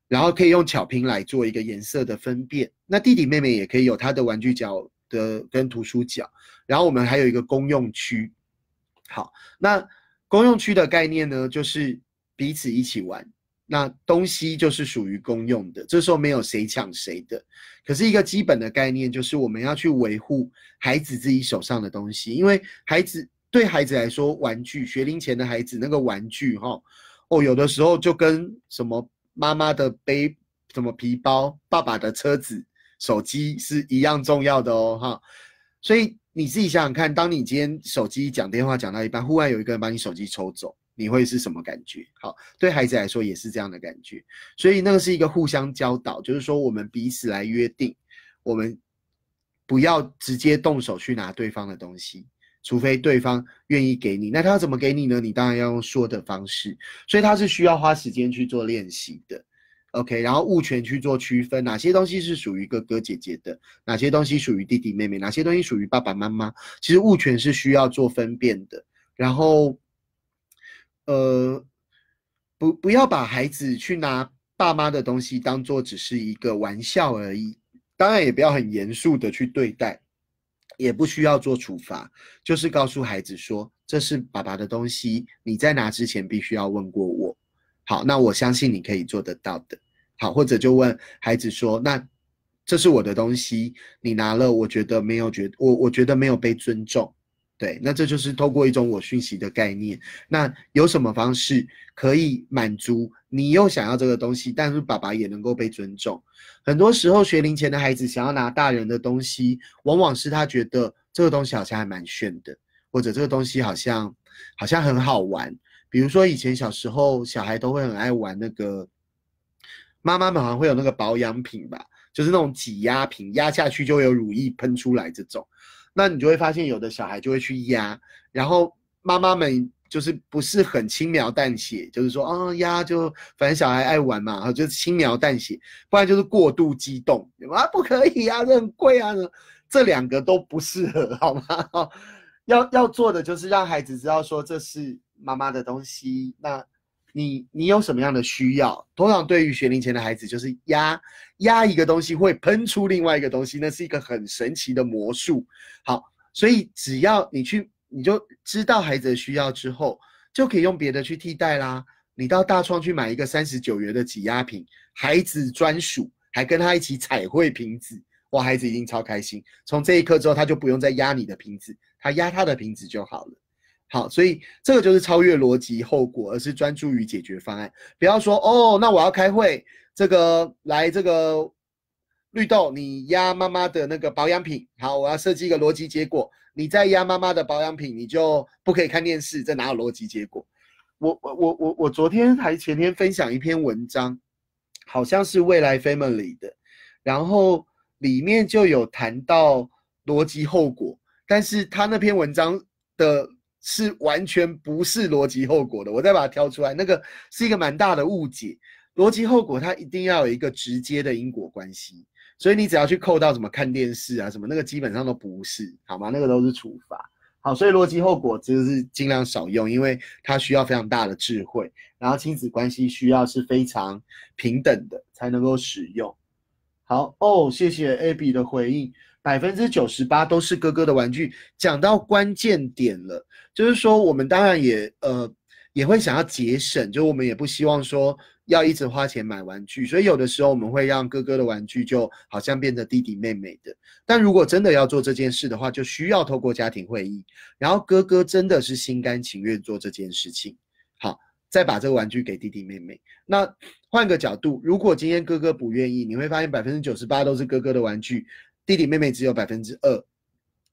然后可以用巧拼来做一个颜色的分辨。那弟弟妹妹也可以有他的玩具角的跟图书角，然后我们还有一个公用区。好，那。公用区的概念呢，就是彼此一起玩，那东西就是属于公用的，这时候没有谁抢谁的。可是一个基本的概念就是我们要去维护孩子自己手上的东西，因为孩子对孩子来说，玩具学龄前的孩子那个玩具哈，哦，有的时候就跟什么妈妈的背什么皮包、爸爸的车子、手机是一样重要的哦哈，所以。你自己想想看，当你今天手机讲电话讲到一半，户外有一个人把你手机抽走，你会是什么感觉？好，对孩子来说也是这样的感觉。所以那个是一个互相教导，就是说我们彼此来约定，我们不要直接动手去拿对方的东西，除非对方愿意给你。那他要怎么给你呢？你当然要用说的方式，所以他是需要花时间去做练习的。OK，然后物权去做区分，哪些东西是属于哥哥姐姐的，哪些东西属于弟弟妹妹，哪些东西属于爸爸妈妈。其实物权是需要做分辨的。然后，呃，不不要把孩子去拿爸妈的东西当做只是一个玩笑而已。当然也不要很严肃的去对待，也不需要做处罚，就是告诉孩子说这是爸爸的东西，你在拿之前必须要问过我。好，那我相信你可以做得到的。好，或者就问孩子说：“那这是我的东西，你拿了，我觉得没有觉，我我觉得没有被尊重，对，那这就是透过一种我讯息的概念。那有什么方式可以满足你又想要这个东西，但是爸爸也能够被尊重？很多时候学龄前的孩子想要拿大人的东西，往往是他觉得这个东西好像还蛮炫的，或者这个东西好像好像很好玩。比如说以前小时候，小孩都会很爱玩那个。”妈妈们好像会有那个保养品吧，就是那种挤压瓶，压下去就有乳液喷出来这种。那你就会发现有的小孩就会去压，然后妈妈们就是不是很轻描淡写，就是说啊压就反正小孩爱玩嘛，就轻描淡写，不然就是过度激动啊不可以啊，这很贵啊，这两个都不适合好吗？要要做的就是让孩子知道说这是妈妈的东西，那。你你有什么样的需要？通常对于学龄前的孩子，就是压压一个东西会喷出另外一个东西，那是一个很神奇的魔术。好，所以只要你去，你就知道孩子的需要之后，就可以用别的去替代啦。你到大创去买一个三十九元的挤压瓶，孩子专属，还跟他一起彩绘瓶子，哇，孩子一定超开心。从这一刻之后，他就不用再压你的瓶子，他压他的瓶子就好了。好，所以这个就是超越逻辑后果，而是专注于解决方案。不要说哦，那我要开会，这个来这个绿豆，你压妈妈的那个保养品。好，我要设计一个逻辑结果，你再压妈妈的保养品，你就不可以看电视。这哪有逻辑结果？我我我我我昨天还前天分享一篇文章，好像是未来 Family 的，然后里面就有谈到逻辑后果，但是他那篇文章的。是完全不是逻辑后果的，我再把它挑出来，那个是一个蛮大的误解。逻辑后果它一定要有一个直接的因果关系，所以你只要去扣到什么看电视啊什么，那个基本上都不是，好吗？那个都是处罚。好，所以逻辑后果就是尽量少用，因为它需要非常大的智慧，然后亲子关系需要是非常平等的才能够使用。好哦，谢谢 Abby 的回应。百分之九十八都是哥哥的玩具，讲到关键点了，就是说我们当然也呃也会想要节省，就我们也不希望说要一直花钱买玩具，所以有的时候我们会让哥哥的玩具就好像变得弟弟妹妹的。但如果真的要做这件事的话，就需要透过家庭会议，然后哥哥真的是心甘情愿做这件事情，好，再把这个玩具给弟弟妹妹。那换个角度，如果今天哥哥不愿意，你会发现百分之九十八都是哥哥的玩具。弟弟妹妹只有百分之二，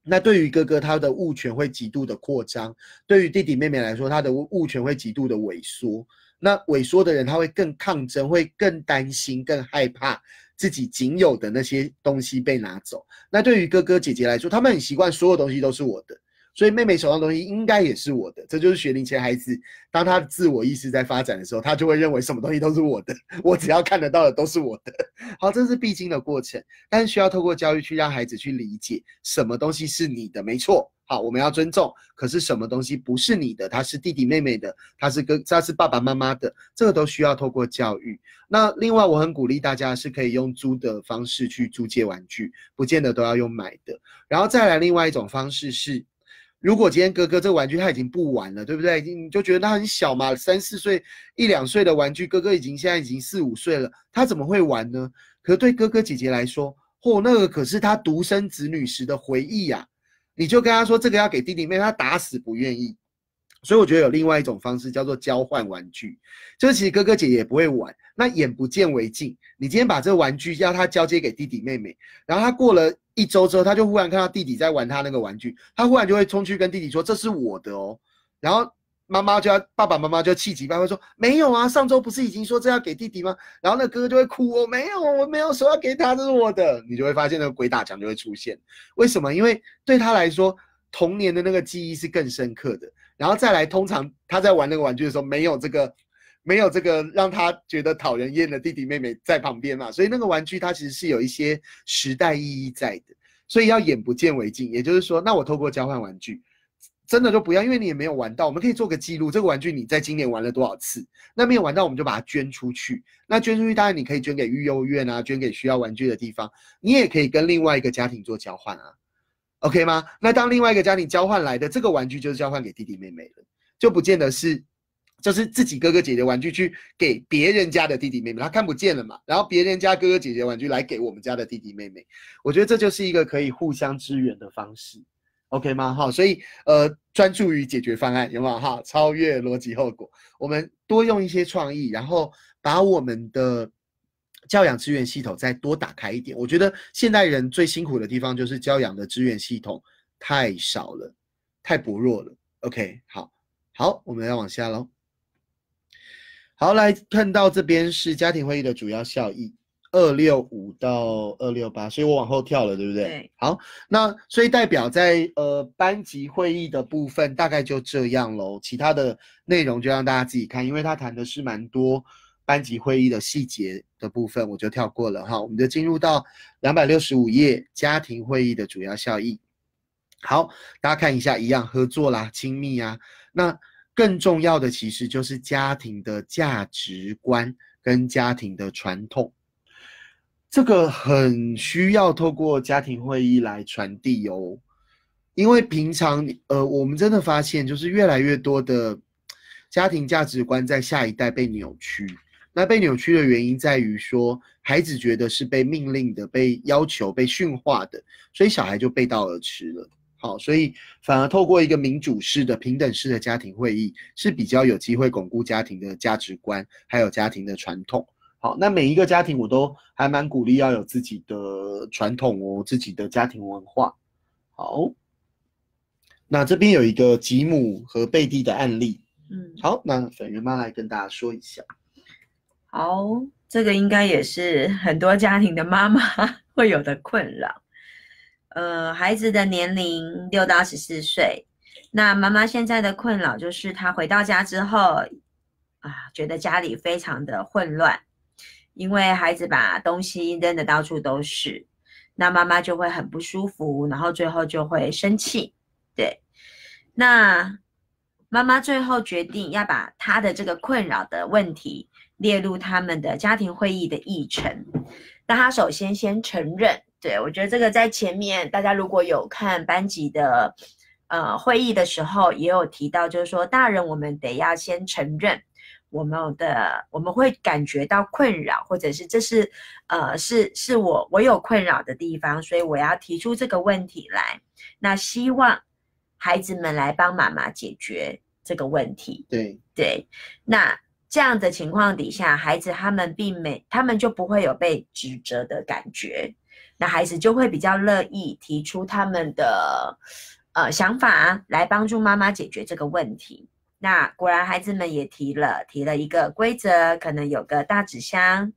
那对于哥哥，他的物权会极度的扩张；对于弟弟妹妹来说，他的物权会极度的萎缩。那萎缩的人，他会更抗争，会更担心、更害怕自己仅有的那些东西被拿走。那对于哥哥姐姐来说，他们很习惯所有东西都是我的。所以妹妹手上的东西应该也是我的，这就是学龄前孩子，当他的自我意识在发展的时候，他就会认为什么东西都是我的，我只要看得到的都是我的。好，这是必经的过程，但是需要透过教育去让孩子去理解什么东西是你的，没错。好，我们要尊重，可是什么东西不是你的？他是弟弟妹妹的，他是跟他是爸爸妈妈的，这个都需要透过教育。那另外，我很鼓励大家是可以用租的方式去租借玩具，不见得都要用买的。然后再来，另外一种方式是。如果今天哥哥这个玩具他已经不玩了，对不对？你就觉得他很小嘛，三四岁、一两岁的玩具，哥哥已经现在已经四五岁了，他怎么会玩呢？可对哥哥姐姐来说，嚯，那个可是他独生子女时的回忆呀！你就跟他说这个要给弟弟妹，他打死不愿意。所以我觉得有另外一种方式叫做交换玩具，就是其实哥哥姐姐也不会玩，那眼不见为净。你今天把这个玩具要他交接给弟弟妹妹，然后他过了。一周之后，他就忽然看到弟弟在玩他那个玩具，他忽然就会冲去跟弟弟说：“这是我的哦。”然后妈妈就要爸爸妈妈就气急败坏说：“没有啊，上周不是已经说这要给弟弟吗？”然后那哥哥就会哭：“我没有，我没有说要给他，这是我的。”你就会发现那个鬼打墙就会出现。为什么？因为对他来说，童年的那个记忆是更深刻的。然后再来，通常他在玩那个玩具的时候，没有这个。没有这个让他觉得讨人厌的弟弟妹妹在旁边嘛，所以那个玩具它其实是有一些时代意义在的，所以要眼不见为净。也就是说，那我透过交换玩具，真的就不要，因为你也没有玩到，我们可以做个记录，这个玩具你在今年玩了多少次？那没有玩到，我们就把它捐出去。那捐出去，当然你可以捐给育幼院啊，捐给需要玩具的地方。你也可以跟另外一个家庭做交换啊，OK 吗？那当另外一个家庭交换来的这个玩具就是交换给弟弟妹妹了，就不见得是。就是自己哥哥姐姐玩具去给别人家的弟弟妹妹，他看不见了嘛。然后别人家哥哥姐姐玩具来给我们家的弟弟妹妹，我觉得这就是一个可以互相支援的方式，OK 吗？哈，所以呃，专注于解决方案，有没有？哈，超越逻辑后果，我们多用一些创意，然后把我们的教养资源系统再多打开一点。我觉得现代人最辛苦的地方就是教养的资源系统太少了，太薄弱了。OK，好，好，我们要往下喽。好，来看到这边是家庭会议的主要效益，二六五到二六八，所以我往后跳了，对不对？对。好，那所以代表在呃班级会议的部分大概就这样喽，其他的内容就让大家自己看，因为他谈的是蛮多班级会议的细节的部分，我就跳过了哈，我们就进入到两百六十五页家庭会议的主要效益。好，大家看一下，一样合作啦，亲密啊，那。更重要的其实就是家庭的价值观跟家庭的传统，这个很需要透过家庭会议来传递哦。因为平常呃，我们真的发现就是越来越多的家庭价值观在下一代被扭曲。那被扭曲的原因在于说，孩子觉得是被命令的、被要求、被驯化的，所以小孩就背道而驰了。好，所以反而透过一个民主式的、平等式的家庭会议，是比较有机会巩固家庭的价值观，还有家庭的传统。好，那每一个家庭我都还蛮鼓励要有自己的传统哦，自己的家庭文化。好，那这边有一个吉姆和贝蒂的案例。嗯，好，那粉圆妈来跟大家说一下。好，这个应该也是很多家庭的妈妈 会有的困扰。呃，孩子的年龄六到十四岁，那妈妈现在的困扰就是，她回到家之后，啊，觉得家里非常的混乱，因为孩子把东西扔的到处都是，那妈妈就会很不舒服，然后最后就会生气。对，那妈妈最后决定要把她的这个困扰的问题列入他们的家庭会议的议程，那他首先先承认。对，我觉得这个在前面大家如果有看班级的呃会议的时候，也有提到，就是说大人我们得要先承认我们的我们会感觉到困扰，或者是这是呃是是我我有困扰的地方，所以我要提出这个问题来，那希望孩子们来帮妈妈解决这个问题。对对，那这样的情况底下，孩子他们并没他们就不会有被指责的感觉。那孩子就会比较乐意提出他们的呃想法来帮助妈妈解决这个问题。那果然孩子们也提了提了一个规则，可能有个大纸箱，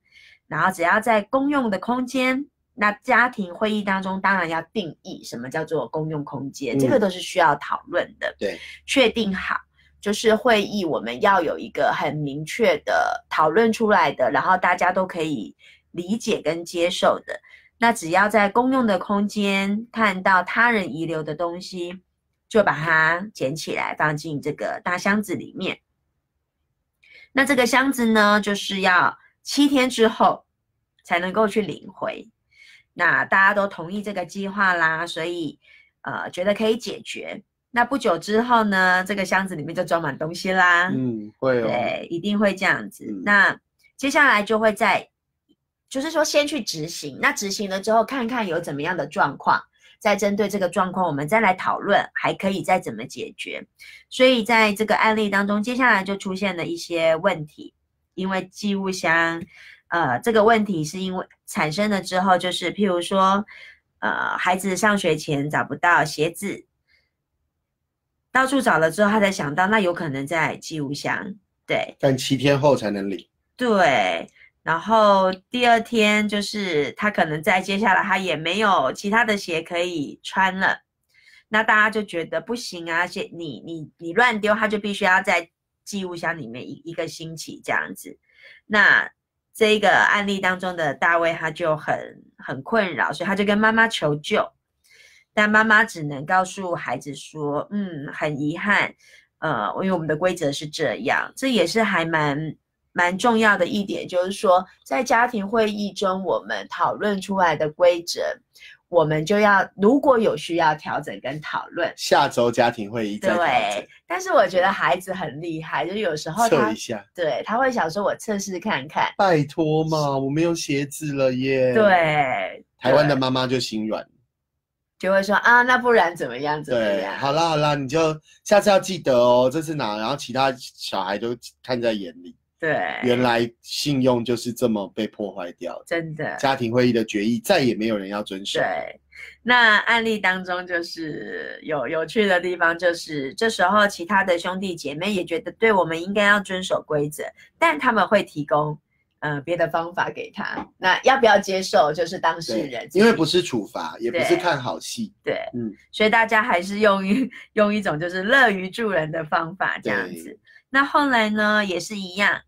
然后只要在公用的空间。那家庭会议当中，当然要定义什么叫做公用空间，这个都是需要讨论的。对，确定好，就是会议我们要有一个很明确的讨论出来的，然后大家都可以理解跟接受的。那只要在公用的空间看到他人遗留的东西，就把它捡起来放进这个大箱子里面。那这个箱子呢，就是要七天之后才能够去领回。那大家都同意这个计划啦，所以呃觉得可以解决。那不久之后呢，这个箱子里面就装满东西啦。嗯，会哦。对，一定会这样子。那接下来就会在，就是说先去执行。那执行了之后，看看有怎么样的状况，再针对这个状况，我们再来讨论，还可以再怎么解决。所以在这个案例当中，接下来就出现了一些问题，因为寄物箱。呃，这个问题是因为产生了之后，就是譬如说，呃，孩子上学前找不到鞋子，到处找了之后，他才想到，那有可能在寄物箱，对。但七天后才能领。对，然后第二天就是他可能在接下来他也没有其他的鞋可以穿了，那大家就觉得不行啊，且你你你乱丢，他就必须要在寄物箱里面一一个星期这样子，那。这个案例当中的大卫，他就很很困扰，所以他就跟妈妈求救，但妈妈只能告诉孩子说：“嗯，很遗憾，呃，因为我们的规则是这样。”这也是还蛮蛮重要的一点，就是说在家庭会议中我们讨论出来的规则。我们就要如果有需要调整跟讨论，下周家庭会议再对，但是我觉得孩子很厉害，就是有时候测一下，对他会想说：“我测试看看。”拜托嘛，我没有鞋子了耶。对，台湾的妈妈就心软，就会说：“啊，那不然怎么样？怎么样？”好啦好啦，你就下次要记得哦，这是哪？然后其他小孩都看在眼里。对，原来信用就是这么被破坏掉，真的。家庭会议的决议再也没有人要遵守。对，那案例当中就是有有趣的地方，就是这时候其他的兄弟姐妹也觉得，对我们应该要遵守规则，但他们会提供呃别的方法给他。那要不要接受，就是当事人，因为不是处罚，也不是看好戏。对，嗯，所以大家还是用一用一种就是乐于助人的方法这样子。那后来呢，也是一样。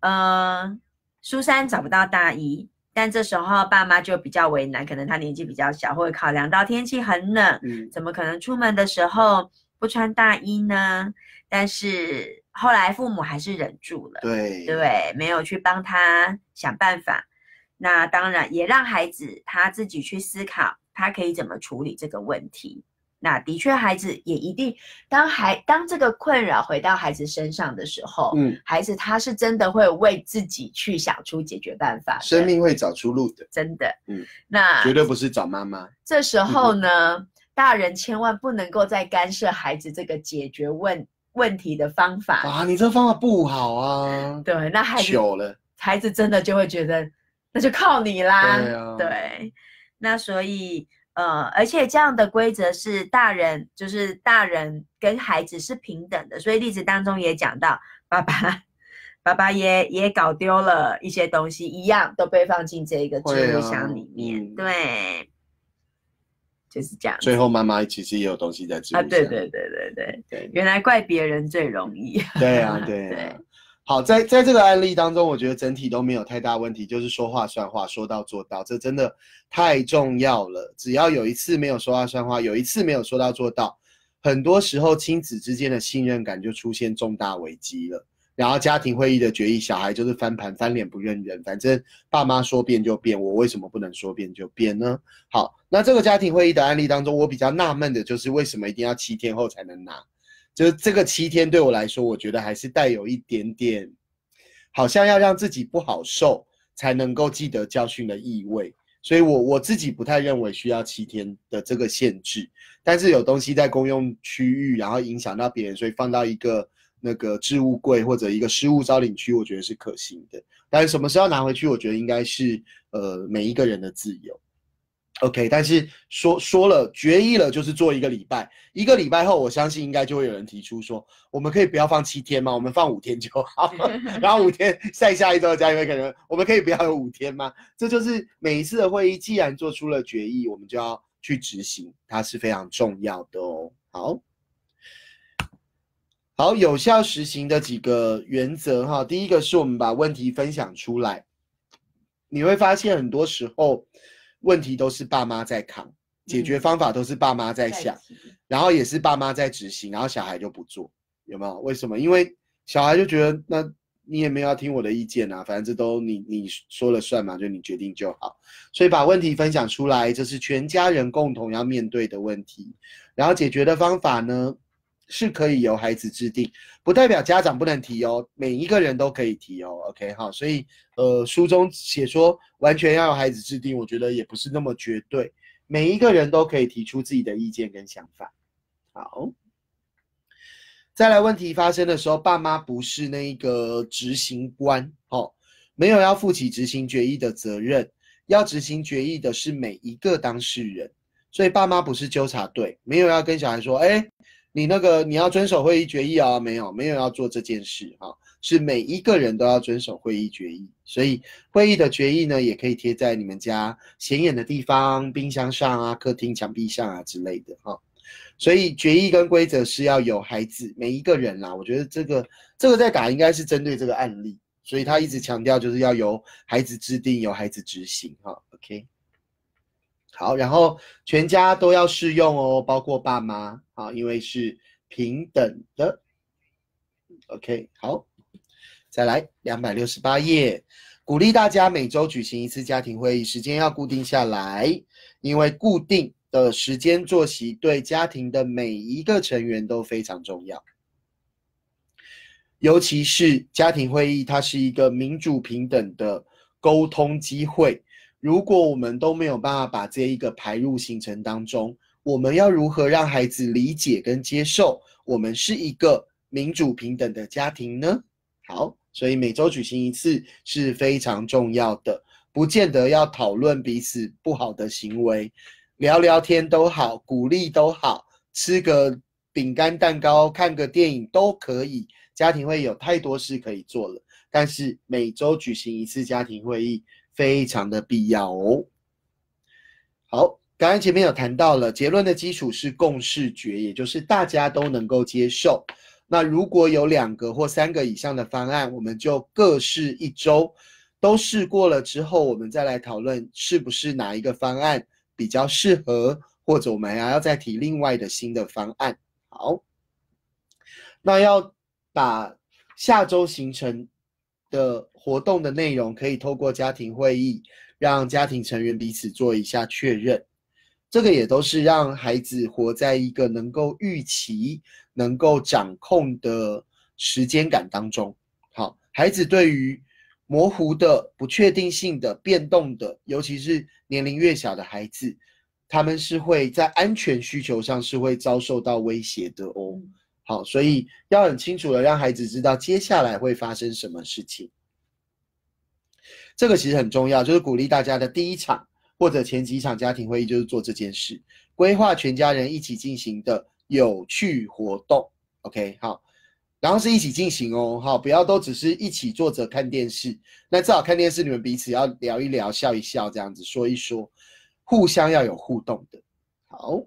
呃，苏珊找不到大衣，但这时候爸妈就比较为难，可能他年纪比较小，或者考量到天气很冷，嗯，怎么可能出门的时候不穿大衣呢？但是后来父母还是忍住了，对对，没有去帮他想办法。那当然也让孩子他自己去思考，他可以怎么处理这个问题。那的确，孩子也一定当孩当这个困扰回到孩子身上的时候，嗯，孩子他是真的会为自己去想出解决办法，生命会找出路的，真的，嗯，那绝对不是找妈妈。这时候呢，大人千万不能够再干涉孩子这个解决问问题的方法啊！你这方法不好啊！对，那孩子久了，孩子真的就会觉得那就靠你啦，对啊，对，那所以。呃，而且这样的规则是大人，就是大人跟孩子是平等的，所以例子当中也讲到，爸爸，爸爸也也搞丢了一些东西，一样都被放进这个置物箱里面，对，就是这样。最后妈妈其实也有东西在置物箱，对对对对对。对，原来怪别人最容易，对啊 对啊。好，在在这个案例当中，我觉得整体都没有太大问题，就是说话算话，说到做到，这真的太重要了。只要有一次没有说话算话，有一次没有说到做到，很多时候亲子之间的信任感就出现重大危机了。然后家庭会议的决议，小孩就是翻盘翻脸不认人，反正爸妈说变就变，我为什么不能说变就变呢？好，那这个家庭会议的案例当中，我比较纳闷的就是为什么一定要七天后才能拿？就是这个七天对我来说，我觉得还是带有一点点，好像要让自己不好受才能够记得教训的意味，所以我我自己不太认为需要七天的这个限制。但是有东西在公用区域，然后影响到别人，所以放到一个那个置物柜或者一个失物招领区，我觉得是可行的。但是什么时候拿回去，我觉得应该是呃每一个人的自由。OK，但是说说了决议了，就是做一个礼拜，一个礼拜后，我相信应该就会有人提出说，我们可以不要放七天吗？我们放五天就好，然后五天再下一周的家庭会可能，我们可以不要有五天吗？这就是每一次的会议，既然做出了决议，我们就要去执行，它是非常重要的哦。好，好，有效实行的几个原则哈，第一个是我们把问题分享出来，你会发现很多时候。问题都是爸妈在扛，解决方法都是爸妈在想，然后也是爸妈在执行，然后小孩就不做，有没有？为什么？因为小孩就觉得，那你也没有要听我的意见啊，反正这都你你说了算嘛，就你决定就好。所以把问题分享出来，这是全家人共同要面对的问题，然后解决的方法呢？是可以由孩子制定，不代表家长不能提哦，每一个人都可以提哦。OK 好，所以呃书中写说完全要孩子制定，我觉得也不是那么绝对，每一个人都可以提出自己的意见跟想法。好，再来问题发生的时候，爸妈不是那个执行官哦，没有要负起执行决议的责任，要执行决议的是每一个当事人，所以爸妈不是纠察队，没有要跟小孩说，哎。你那个你要遵守会议决议啊？没有，没有要做这件事哈，是每一个人都要遵守会议决议。所以会议的决议呢，也可以贴在你们家显眼的地方，冰箱上啊、客厅墙壁上啊之类的哈。所以决议跟规则是要有孩子每一个人啦。我觉得这个这个在打应该是针对这个案例，所以他一直强调就是要由孩子制定，由孩子执行哈。OK。好，然后全家都要适用哦，包括爸妈啊，因为是平等的。OK，好，再来两百六十八页，鼓励大家每周举行一次家庭会议，时间要固定下来，因为固定的时间作息对家庭的每一个成员都非常重要，尤其是家庭会议，它是一个民主平等的沟通机会。如果我们都没有办法把这一个排入行程当中，我们要如何让孩子理解跟接受我们是一个民主平等的家庭呢？好，所以每周举行一次是非常重要的，不见得要讨论彼此不好的行为，聊聊天都好，鼓励都好，吃个饼干蛋糕，看个电影都可以。家庭会有太多事可以做了，但是每周举行一次家庭会议。非常的必要哦。好，刚刚前面有谈到了结论的基础是共识决，也就是大家都能够接受。那如果有两个或三个以上的方案，我们就各试一周，都试过了之后，我们再来讨论是不是哪一个方案比较适合，或者我们还要再提另外的新的方案。好，那要把下周行程。的活动的内容可以透过家庭会议，让家庭成员彼此做一下确认。这个也都是让孩子活在一个能够预期、能够掌控的时间感当中。好，孩子对于模糊的、不确定性的、变动的，尤其是年龄越小的孩子，他们是会在安全需求上是会遭受到威胁的哦。好，所以要很清楚的让孩子知道接下来会发生什么事情。这个其实很重要，就是鼓励大家的第一场或者前几场家庭会议就是做这件事，规划全家人一起进行的有趣活动。OK，好，然后是一起进行哦，好，不要都只是一起坐着看电视。那至少看电视，你们彼此要聊一聊、笑一笑，这样子说一说，互相要有互动的。好。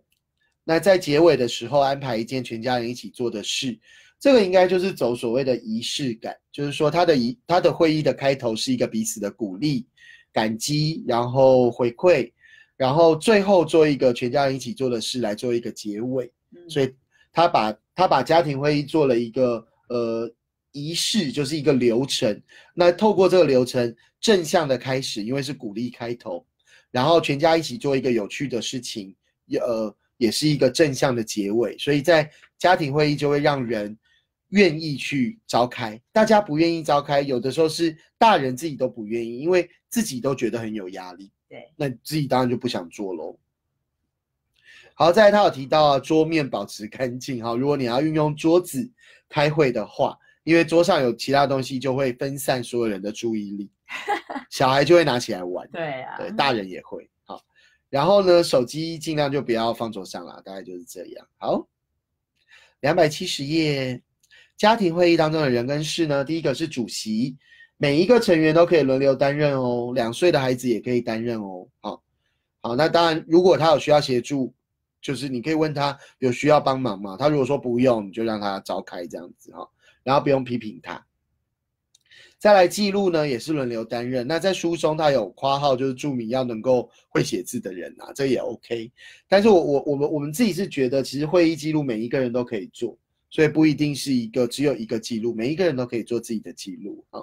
那在结尾的时候安排一件全家人一起做的事，这个应该就是走所谓的仪式感，就是说他的仪他的会议的开头是一个彼此的鼓励、感激，然后回馈，然后最后做一个全家人一起做的事来做一个结尾。所以他把他把家庭会议做了一个呃仪式，就是一个流程。那透过这个流程正向的开始，因为是鼓励开头，然后全家一起做一个有趣的事情，呃。也是一个正向的结尾，所以在家庭会议就会让人愿意去召开。大家不愿意召开，有的时候是大人自己都不愿意，因为自己都觉得很有压力。对，那自己当然就不想做喽。好，再来他有提到桌面保持干净哈，如果你要运用桌子开会的话，因为桌上有其他东西，就会分散所有人的注意力，小孩就会拿起来玩。对啊，对，大人也会。然后呢，手机尽量就不要放桌上啦，大概就是这样。好，两百七十页，家庭会议当中的人跟事呢，第一个是主席，每一个成员都可以轮流担任哦，两岁的孩子也可以担任哦。好，好，那当然，如果他有需要协助，就是你可以问他有需要帮忙吗？他如果说不用，你就让他召开这样子哈，然后不用批评他。再来记录呢，也是轮流担任。那在书中他有括号，就是注明要能够会写字的人啊，这也 OK。但是我我我们我们自己是觉得，其实会议记录每一个人都可以做，所以不一定是一个只有一个记录，每一个人都可以做自己的记录啊。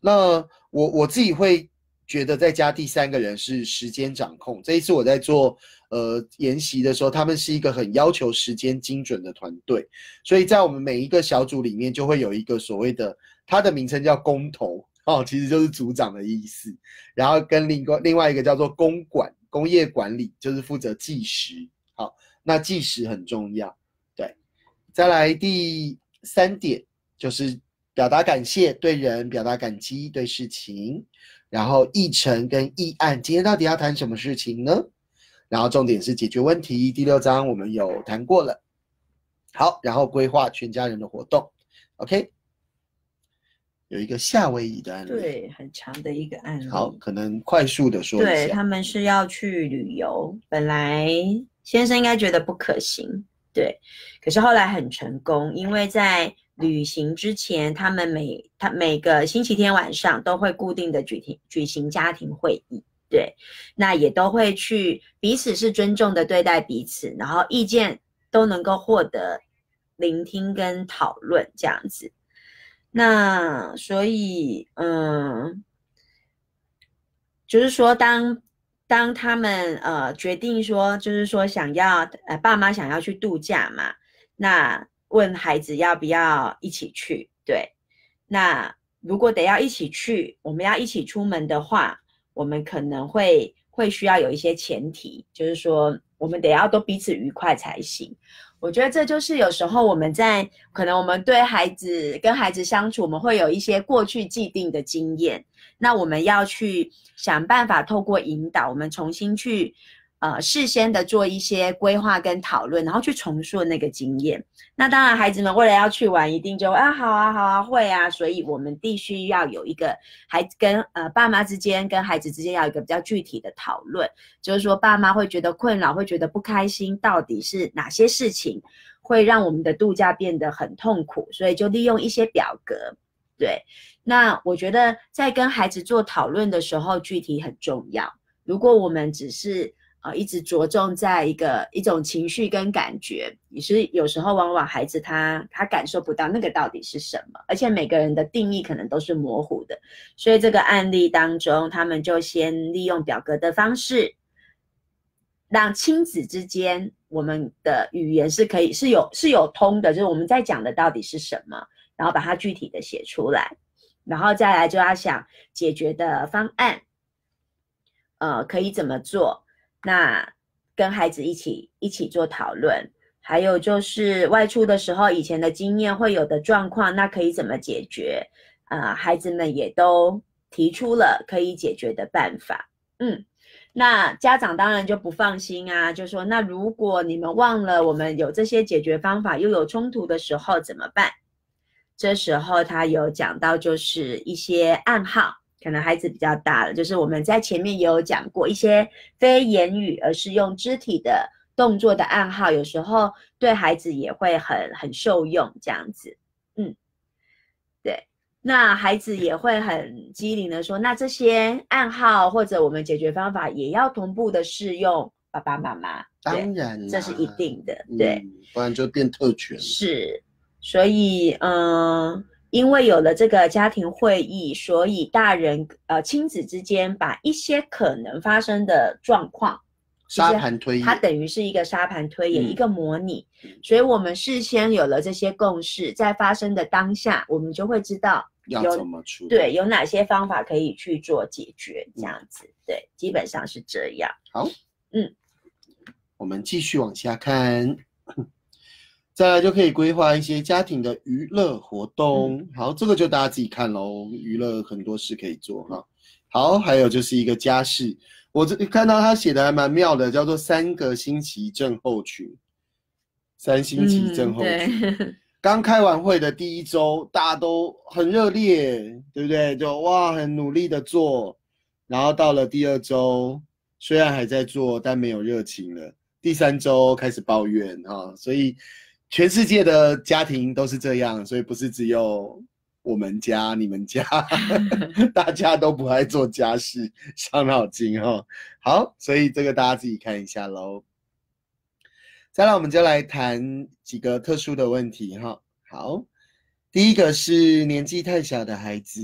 那我我自己会觉得再加第三个人是时间掌控。这一次我在做呃研习的时候，他们是一个很要求时间精准的团队，所以在我们每一个小组里面就会有一个所谓的。它的名称叫工头哦，其实就是组长的意思。然后跟另外另外一个叫做公管工业管理，就是负责计时。好，那计时很重要。对，再来第三点就是表达感谢，对人表达感激，对事情。然后议程跟议案，今天到底要谈什么事情呢？然后重点是解决问题。第六章我们有谈过了。好，然后规划全家人的活动。OK。有一个夏威夷的案例，对，很长的一个案例。好，可能快速的说一下。对他们是要去旅游，本来先生应该觉得不可行，对，可是后来很成功，因为在旅行之前，他们每他每个星期天晚上都会固定的举行举行家庭会议，对，那也都会去彼此是尊重的对待彼此，然后意见都能够获得聆听跟讨论这样子。那所以，嗯，就是说，当当他们呃决定说，就是说想要呃爸妈想要去度假嘛，那问孩子要不要一起去？对，那如果得要一起去，我们要一起出门的话，我们可能会会需要有一些前提，就是说我们得要都彼此愉快才行。我觉得这就是有时候我们在可能我们对孩子跟孩子相处，我们会有一些过去既定的经验，那我们要去想办法透过引导，我们重新去。呃，事先的做一些规划跟讨论，然后去重塑那个经验。那当然，孩子们为了要去玩，一定就啊，好啊，好啊，会啊。所以我们必须要有一个孩子跟呃爸妈之间，跟孩子之间要有一个比较具体的讨论，就是说爸妈会觉得困扰，会觉得不开心，到底是哪些事情会让我们的度假变得很痛苦？所以就利用一些表格。对，那我觉得在跟孩子做讨论的时候，具体很重要。如果我们只是啊，一直着重在一个一种情绪跟感觉，也是有时候往往孩子他他感受不到那个到底是什么，而且每个人的定义可能都是模糊的，所以这个案例当中，他们就先利用表格的方式，让亲子之间我们的语言是可以是有是有通的，就是我们在讲的到底是什么，然后把它具体的写出来，然后再来就要想解决的方案，呃，可以怎么做？那跟孩子一起一起做讨论，还有就是外出的时候以前的经验会有的状况，那可以怎么解决？啊，孩子们也都提出了可以解决的办法。嗯，那家长当然就不放心啊，就说那如果你们忘了我们有这些解决方法，又有冲突的时候怎么办？这时候他有讲到就是一些暗号。可能孩子比较大了，就是我们在前面也有讲过一些非言语，而是用肢体的动作的暗号，有时候对孩子也会很很受用。这样子，嗯，对，那孩子也会很机灵的说，那这些暗号或者我们解决方法也要同步的适用爸爸妈妈。当然，这是一定的，对，不然就变特权。是，所以，嗯。因为有了这个家庭会议，所以大人呃亲子之间把一些可能发生的状况沙盘推演，它等于是一个沙盘推演，一个模拟。所以我们事先有了这些共识，在发生的当下，我们就会知道要怎么处理，对，有哪些方法可以去做解决，这样子，对，基本上是这样。好，嗯，我们继续往下看。再来就可以规划一些家庭的娱乐活动。好，这个就大家自己看喽。娱乐很多事可以做哈。好，还有就是一个家事，我这看到他写的还蛮妙的，叫做三个星期症候群。三星期症候群，刚开完会的第一周，大家都很热烈，对不对？就哇，很努力的做，然后到了第二周，虽然还在做，但没有热情了。第三周开始抱怨啊，所以全世界的家庭都是这样，所以不是只有我们家、你们家，大家都不爱做家事，伤脑筋哈。好，所以这个大家自己看一下喽。再来，我们就来谈几个特殊的问题哈。好，第一个是年纪太小的孩子。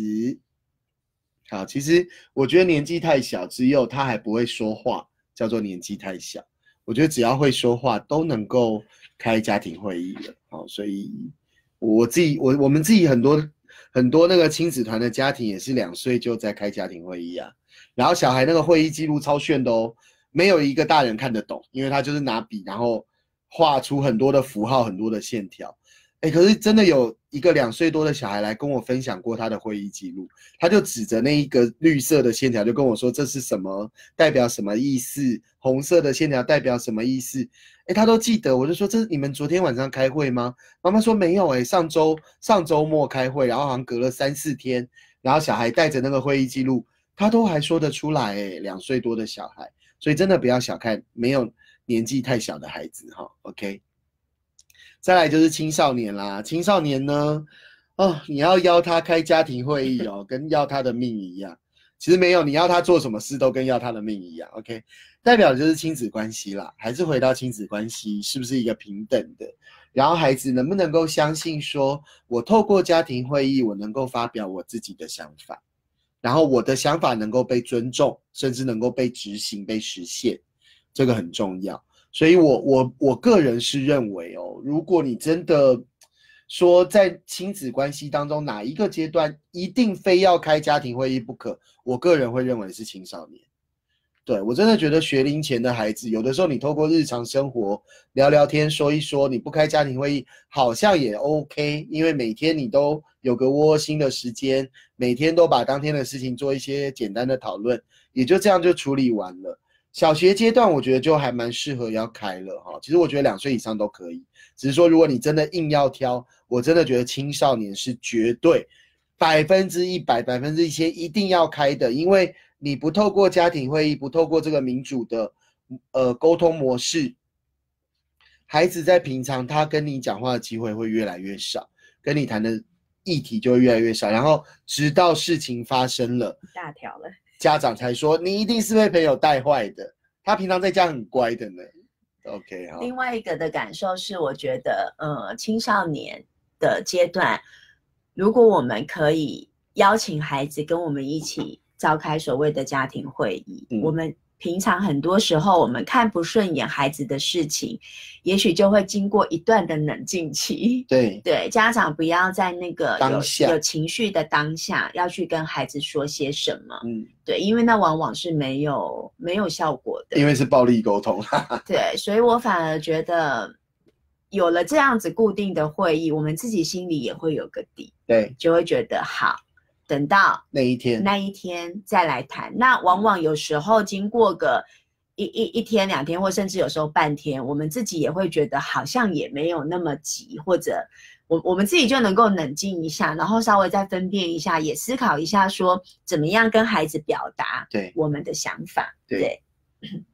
好，其实我觉得年纪太小，只有他还不会说话，叫做年纪太小。我觉得只要会说话，都能够开家庭会议了。哦，所以我自己，我我们自己很多很多那个亲子团的家庭，也是两岁就在开家庭会议啊。然后小孩那个会议记录超炫的哦，没有一个大人看得懂，因为他就是拿笔，然后。画出很多的符号，很多的线条，哎，可是真的有一个两岁多的小孩来跟我分享过他的会议记录，他就指着那一个绿色的线条，就跟我说这是什么，代表什么意思？红色的线条代表什么意思？哎，他都记得。我就说这是你们昨天晚上开会吗？妈妈说没有，哎，上周上周末开会，然后好像隔了三四天，然后小孩带着那个会议记录，他都还说得出来，哎，两岁多的小孩，所以真的不要小看没有。年纪太小的孩子，哈，OK。再来就是青少年啦，青少年呢，哦，你要邀他开家庭会议哦，跟要他的命一样。其实没有，你要他做什么事都跟要他的命一样，OK。代表就是亲子关系啦，还是回到亲子关系，是不是一个平等的？然后孩子能不能够相信说，我透过家庭会议，我能够发表我自己的想法，然后我的想法能够被尊重，甚至能够被执行、被实现。这个很重要，所以我我我个人是认为哦，如果你真的说在亲子关系当中哪一个阶段一定非要开家庭会议不可，我个人会认为是青少年。对我真的觉得学龄前的孩子，有的时候你透过日常生活聊聊天、说一说，你不开家庭会议好像也 OK，因为每天你都有个窝心的时间，每天都把当天的事情做一些简单的讨论，也就这样就处理完了。小学阶段，我觉得就还蛮适合要开了哈。其实我觉得两岁以上都可以，只是说如果你真的硬要挑，我真的觉得青少年是绝对百分之一百、百分之一千一定要开的，因为你不透过家庭会议，不透过这个民主的呃沟通模式，孩子在平常他跟你讲话的机会会越来越少，跟你谈的议题就会越来越少，然后直到事情发生了，大条了。家长才说你一定是被朋友带坏的，他平常在家很乖的呢。OK 好。另外一个的感受是，我觉得，呃，青少年的阶段，如果我们可以邀请孩子跟我们一起召开所谓的家庭会议，我们。平常很多时候，我们看不顺眼孩子的事情，也许就会经过一段的冷静期。对对，家长不要在那个当下有情绪的当下，要去跟孩子说些什么。嗯，对，因为那往往是没有没有效果的。因为是暴力沟通。对，所以我反而觉得，有了这样子固定的会议，我们自己心里也会有个底。对，就会觉得好。等到那一天，那一天再来谈。那往往有时候经过个一一一天两天，或甚至有时候半天，我们自己也会觉得好像也没有那么急，或者我我们自己就能够冷静一下，然后稍微再分辨一下，也思考一下，说怎么样跟孩子表达对我们的想法。对，对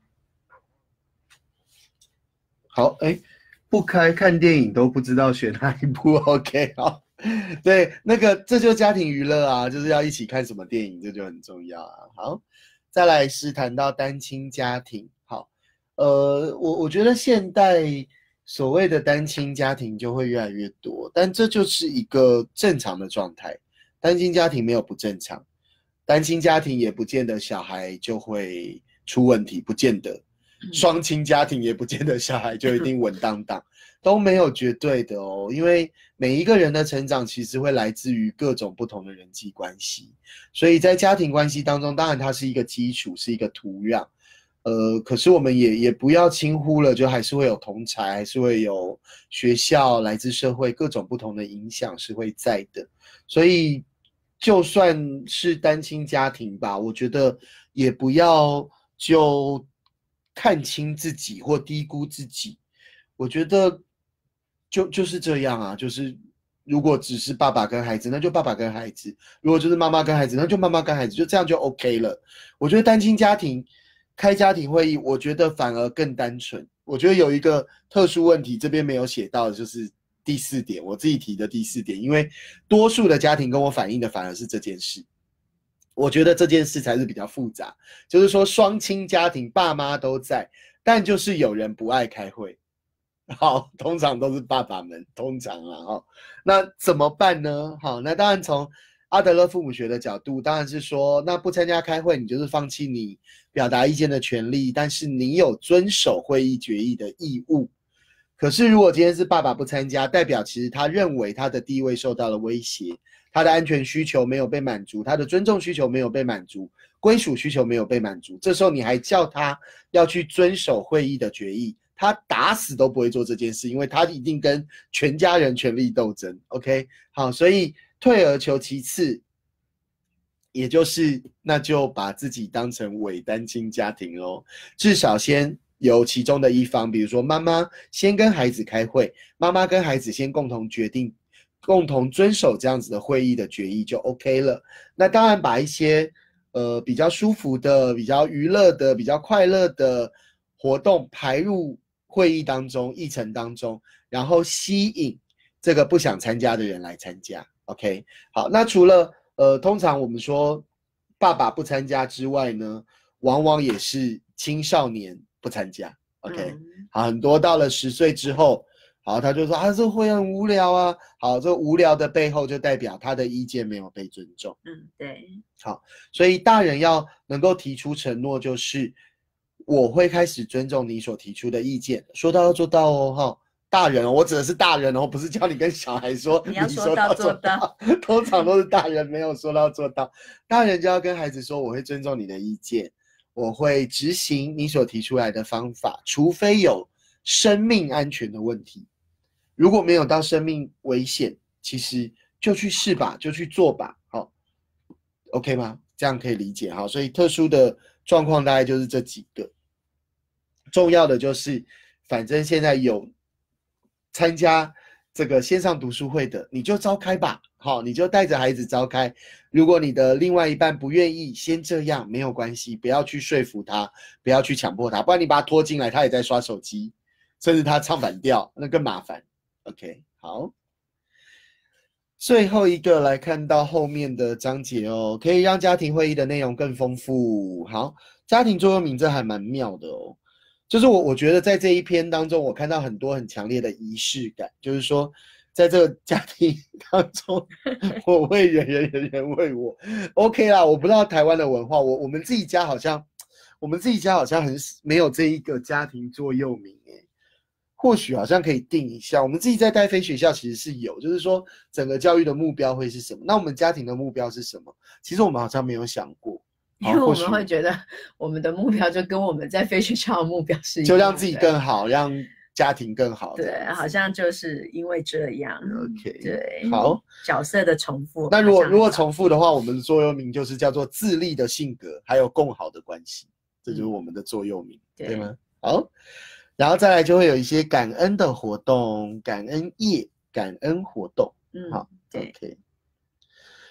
好，哎，不开看电影都不知道选哪一部，OK，好。对，那个这就是家庭娱乐啊，就是要一起看什么电影，这就很重要啊。好，再来是谈到单亲家庭。好，呃，我我觉得现代所谓的单亲家庭就会越来越多，但这就是一个正常的状态。单亲家庭没有不正常，单亲家庭也不见得小孩就会出问题，不见得。双亲家庭也不见得小孩就一定稳当当。都没有绝对的哦，因为每一个人的成长其实会来自于各种不同的人际关系，所以在家庭关系当中，当然它是一个基础，是一个土壤，呃，可是我们也也不要轻忽了，就还是会有同才，还是会有学校，来自社会各种不同的影响是会在的，所以就算是单亲家庭吧，我觉得也不要就看清自己或低估自己。我觉得就就是这样啊，就是如果只是爸爸跟孩子，那就爸爸跟孩子；如果就是妈妈跟孩子，那就妈妈跟孩子，就这样就 OK 了。我觉得单亲家庭开家庭会议，我觉得反而更单纯。我觉得有一个特殊问题，这边没有写到，就是第四点，我自己提的第四点，因为多数的家庭跟我反映的反而是这件事。我觉得这件事才是比较复杂，就是说双亲家庭爸妈都在，但就是有人不爱开会。好，通常都是爸爸们，通常啊，哈，那怎么办呢？好，那当然从阿德勒父母学的角度，当然是说，那不参加开会，你就是放弃你表达意见的权利，但是你有遵守会议决议的义务。可是如果今天是爸爸不参加，代表其实他认为他的地位受到了威胁，他的安全需求没有被满足，他的尊重需求没有被满足，归属需求没有被满足，这时候你还叫他要去遵守会议的决议？他打死都不会做这件事，因为他一定跟全家人权力斗争。OK，好，所以退而求其次，也就是那就把自己当成伪单亲家庭喽。至少先由其中的一方，比如说妈妈先跟孩子开会，妈妈跟孩子先共同决定，共同遵守这样子的会议的决议就 OK 了。那当然把一些呃比较舒服的、比较娱乐的、比较快乐的活动排入。会议当中，议程当中，然后吸引这个不想参加的人来参加。OK，好，那除了呃，通常我们说爸爸不参加之外呢，往往也是青少年不参加。OK，好，很多到了十岁之后，好，他就说啊，这会很无聊啊。好，这无聊的背后就代表他的意见没有被尊重。嗯，对。好，所以大人要能够提出承诺，就是。我会开始尊重你所提出的意见，说到要做到哦，哈，大人，哦我指的是大人哦，不是叫你跟小孩说，你要说到做到，通常都是大人没有说到做到，大人就要跟孩子说，我会尊重你的意见，我会执行你所提出来的方法，除非有生命安全的问题，如果没有到生命危险，其实就去试吧，就去做吧，好，OK 吗？这样可以理解哈，所以特殊的状况大概就是这几个。重要的就是，反正现在有参加这个线上读书会的，你就召开吧。好，你就带着孩子召开。如果你的另外一半不愿意，先这样没有关系，不要去说服他，不要去强迫他，不然你把他拖进来，他也在刷手机，甚至他唱反调，那更麻烦。OK，好，最后一个来看到后面的章节哦，可以让家庭会议的内容更丰富。好，家庭座右铭这还蛮妙的哦。就是我，我觉得在这一篇当中，我看到很多很强烈的仪式感。就是说，在这个家庭 当中，我为人人，人人为我。OK 啦，我不知道台湾的文化，我我们自己家好像，我们自己家好像很没有这一个家庭座右铭诶。或许好像可以定一下，我们自己在带飞学校其实是有，就是说整个教育的目标会是什么？那我们家庭的目标是什么？其实我们好像没有想过。因为我们会觉得我们的目标就跟我们在飞学校的目标是一样，就让自己更好，让家庭更好。对，好像就是因为这样。OK，对，好，角色的重复。那如果如果重复的话，我们的座右铭就是叫做自立的性格，还有共好的关系，这就是我们的座右铭，对吗？好，然后再来就会有一些感恩的活动，感恩夜，感恩活动。嗯，好，OK。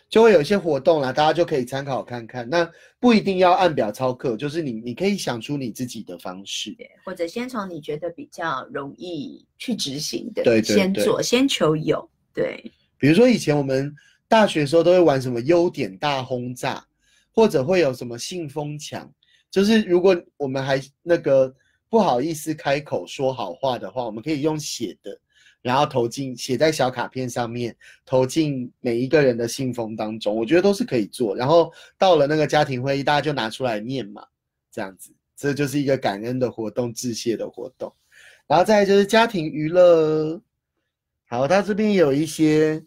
就会有一些活动啦，大家就可以参考看看。那不一定要按表操课，就是你你可以想出你自己的方式，或者先从你觉得比较容易去执行的，对，先做，先求有。对，比如说以前我们大学时候都会玩什么优点大轰炸，或者会有什么信封墙，就是如果我们还那个不好意思开口说好话的话，我们可以用写的。然后投进写在小卡片上面，投进每一个人的信封当中，我觉得都是可以做。然后到了那个家庭会议，大家就拿出来念嘛，这样子，这就是一个感恩的活动、致谢的活动。然后再就是家庭娱乐，好，他这边有一些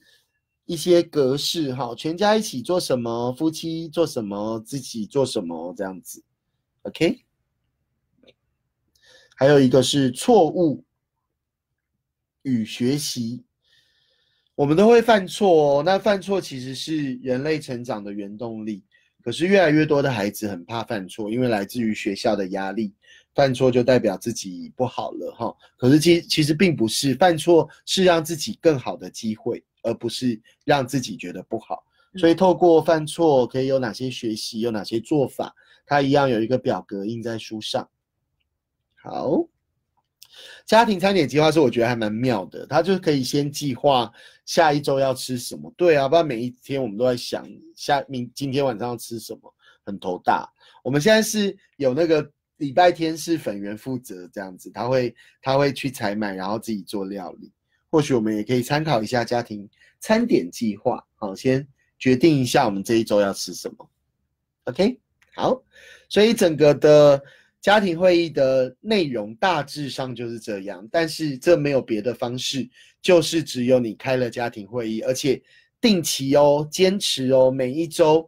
一些格式哈，全家一起做什么，夫妻做什么，自己做什么这样子，OK。还有一个是错误。与学习，我们都会犯错哦。那犯错其实是人类成长的原动力。可是越来越多的孩子很怕犯错，因为来自于学校的压力，犯错就代表自己不好了哈。可是其其实并不是，犯错是让自己更好的机会，而不是让自己觉得不好。所以透过犯错可以有哪些学习，有哪些做法，它一样有一个表格印在书上。好。家庭餐点计划是我觉得还蛮妙的，它就可以先计划下一周要吃什么。对啊，不然每一天我们都在想下明今天晚上要吃什么，很头大。我们现在是有那个礼拜天是粉圆负责这样子，他会他会去采买，然后自己做料理。或许我们也可以参考一下家庭餐点计划，好，先决定一下我们这一周要吃什么。OK，好，所以整个的。家庭会议的内容大致上就是这样，但是这没有别的方式，就是只有你开了家庭会议，而且定期哦，坚持哦，每一周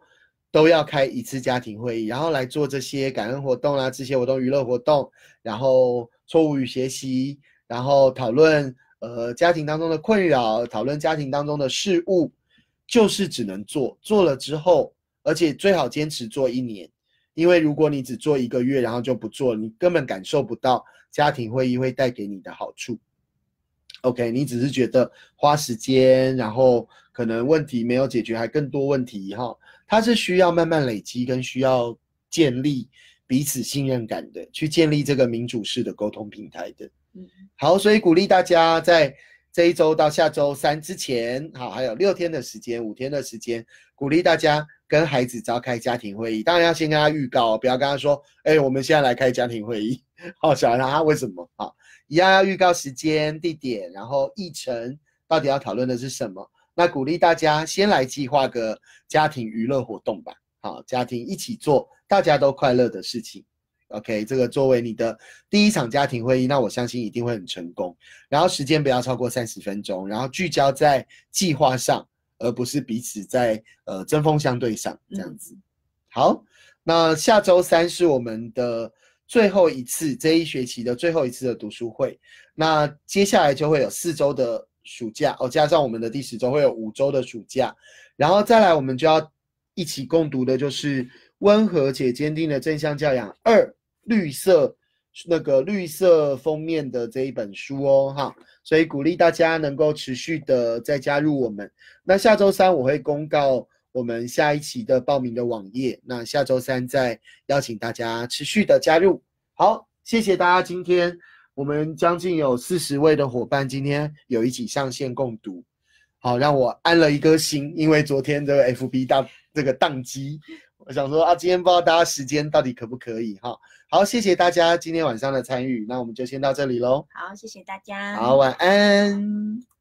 都要开一次家庭会议，然后来做这些感恩活动啦、这些活动、娱乐活动，然后错误与学习，然后讨论呃家庭当中的困扰，讨论家庭当中的事物，就是只能做，做了之后，而且最好坚持做一年。因为如果你只做一个月，然后就不做，你根本感受不到家庭会议会带给你的好处。OK，你只是觉得花时间，然后可能问题没有解决，还更多问题哈。它是需要慢慢累积，跟需要建立彼此信任感的，去建立这个民主式的沟通平台的。嗯，好，所以鼓励大家在这一周到下周三之前，好，还有六天的时间，五天的时间，鼓励大家。跟孩子召开家庭会议，当然要先跟他预告，不要跟他说：“哎，我们现在来开家庭会议。”好，小孩他为什么？好，一样要预告时间、地点，然后议程到底要讨论的是什么？那鼓励大家先来计划个家庭娱乐活动吧。好，家庭一起做，大家都快乐的事情。OK，这个作为你的第一场家庭会议，那我相信一定会很成功。然后时间不要超过三十分钟，然后聚焦在计划上。而不是彼此在呃针锋相对上这样子。好，那下周三是我们的最后一次这一学期的最后一次的读书会。那接下来就会有四周的暑假哦，加上我们的第十周会有五周的暑假，然后再来我们就要一起共读的就是《温和且坚定的正向教养二》绿色那个绿色封面的这一本书哦，哈。所以鼓励大家能够持续的再加入我们。那下周三我会公告我们下一期的报名的网页。那下周三再邀请大家持续的加入。好，谢谢大家。今天我们将近有四十位的伙伴，今天有一起上线共读。好，让我安了一颗心，因为昨天这个 FB 大这个宕机，我想说啊，今天不知道大家时间到底可不可以哈。好，谢谢大家今天晚上的参与，那我们就先到这里喽。好，谢谢大家。好，晚安。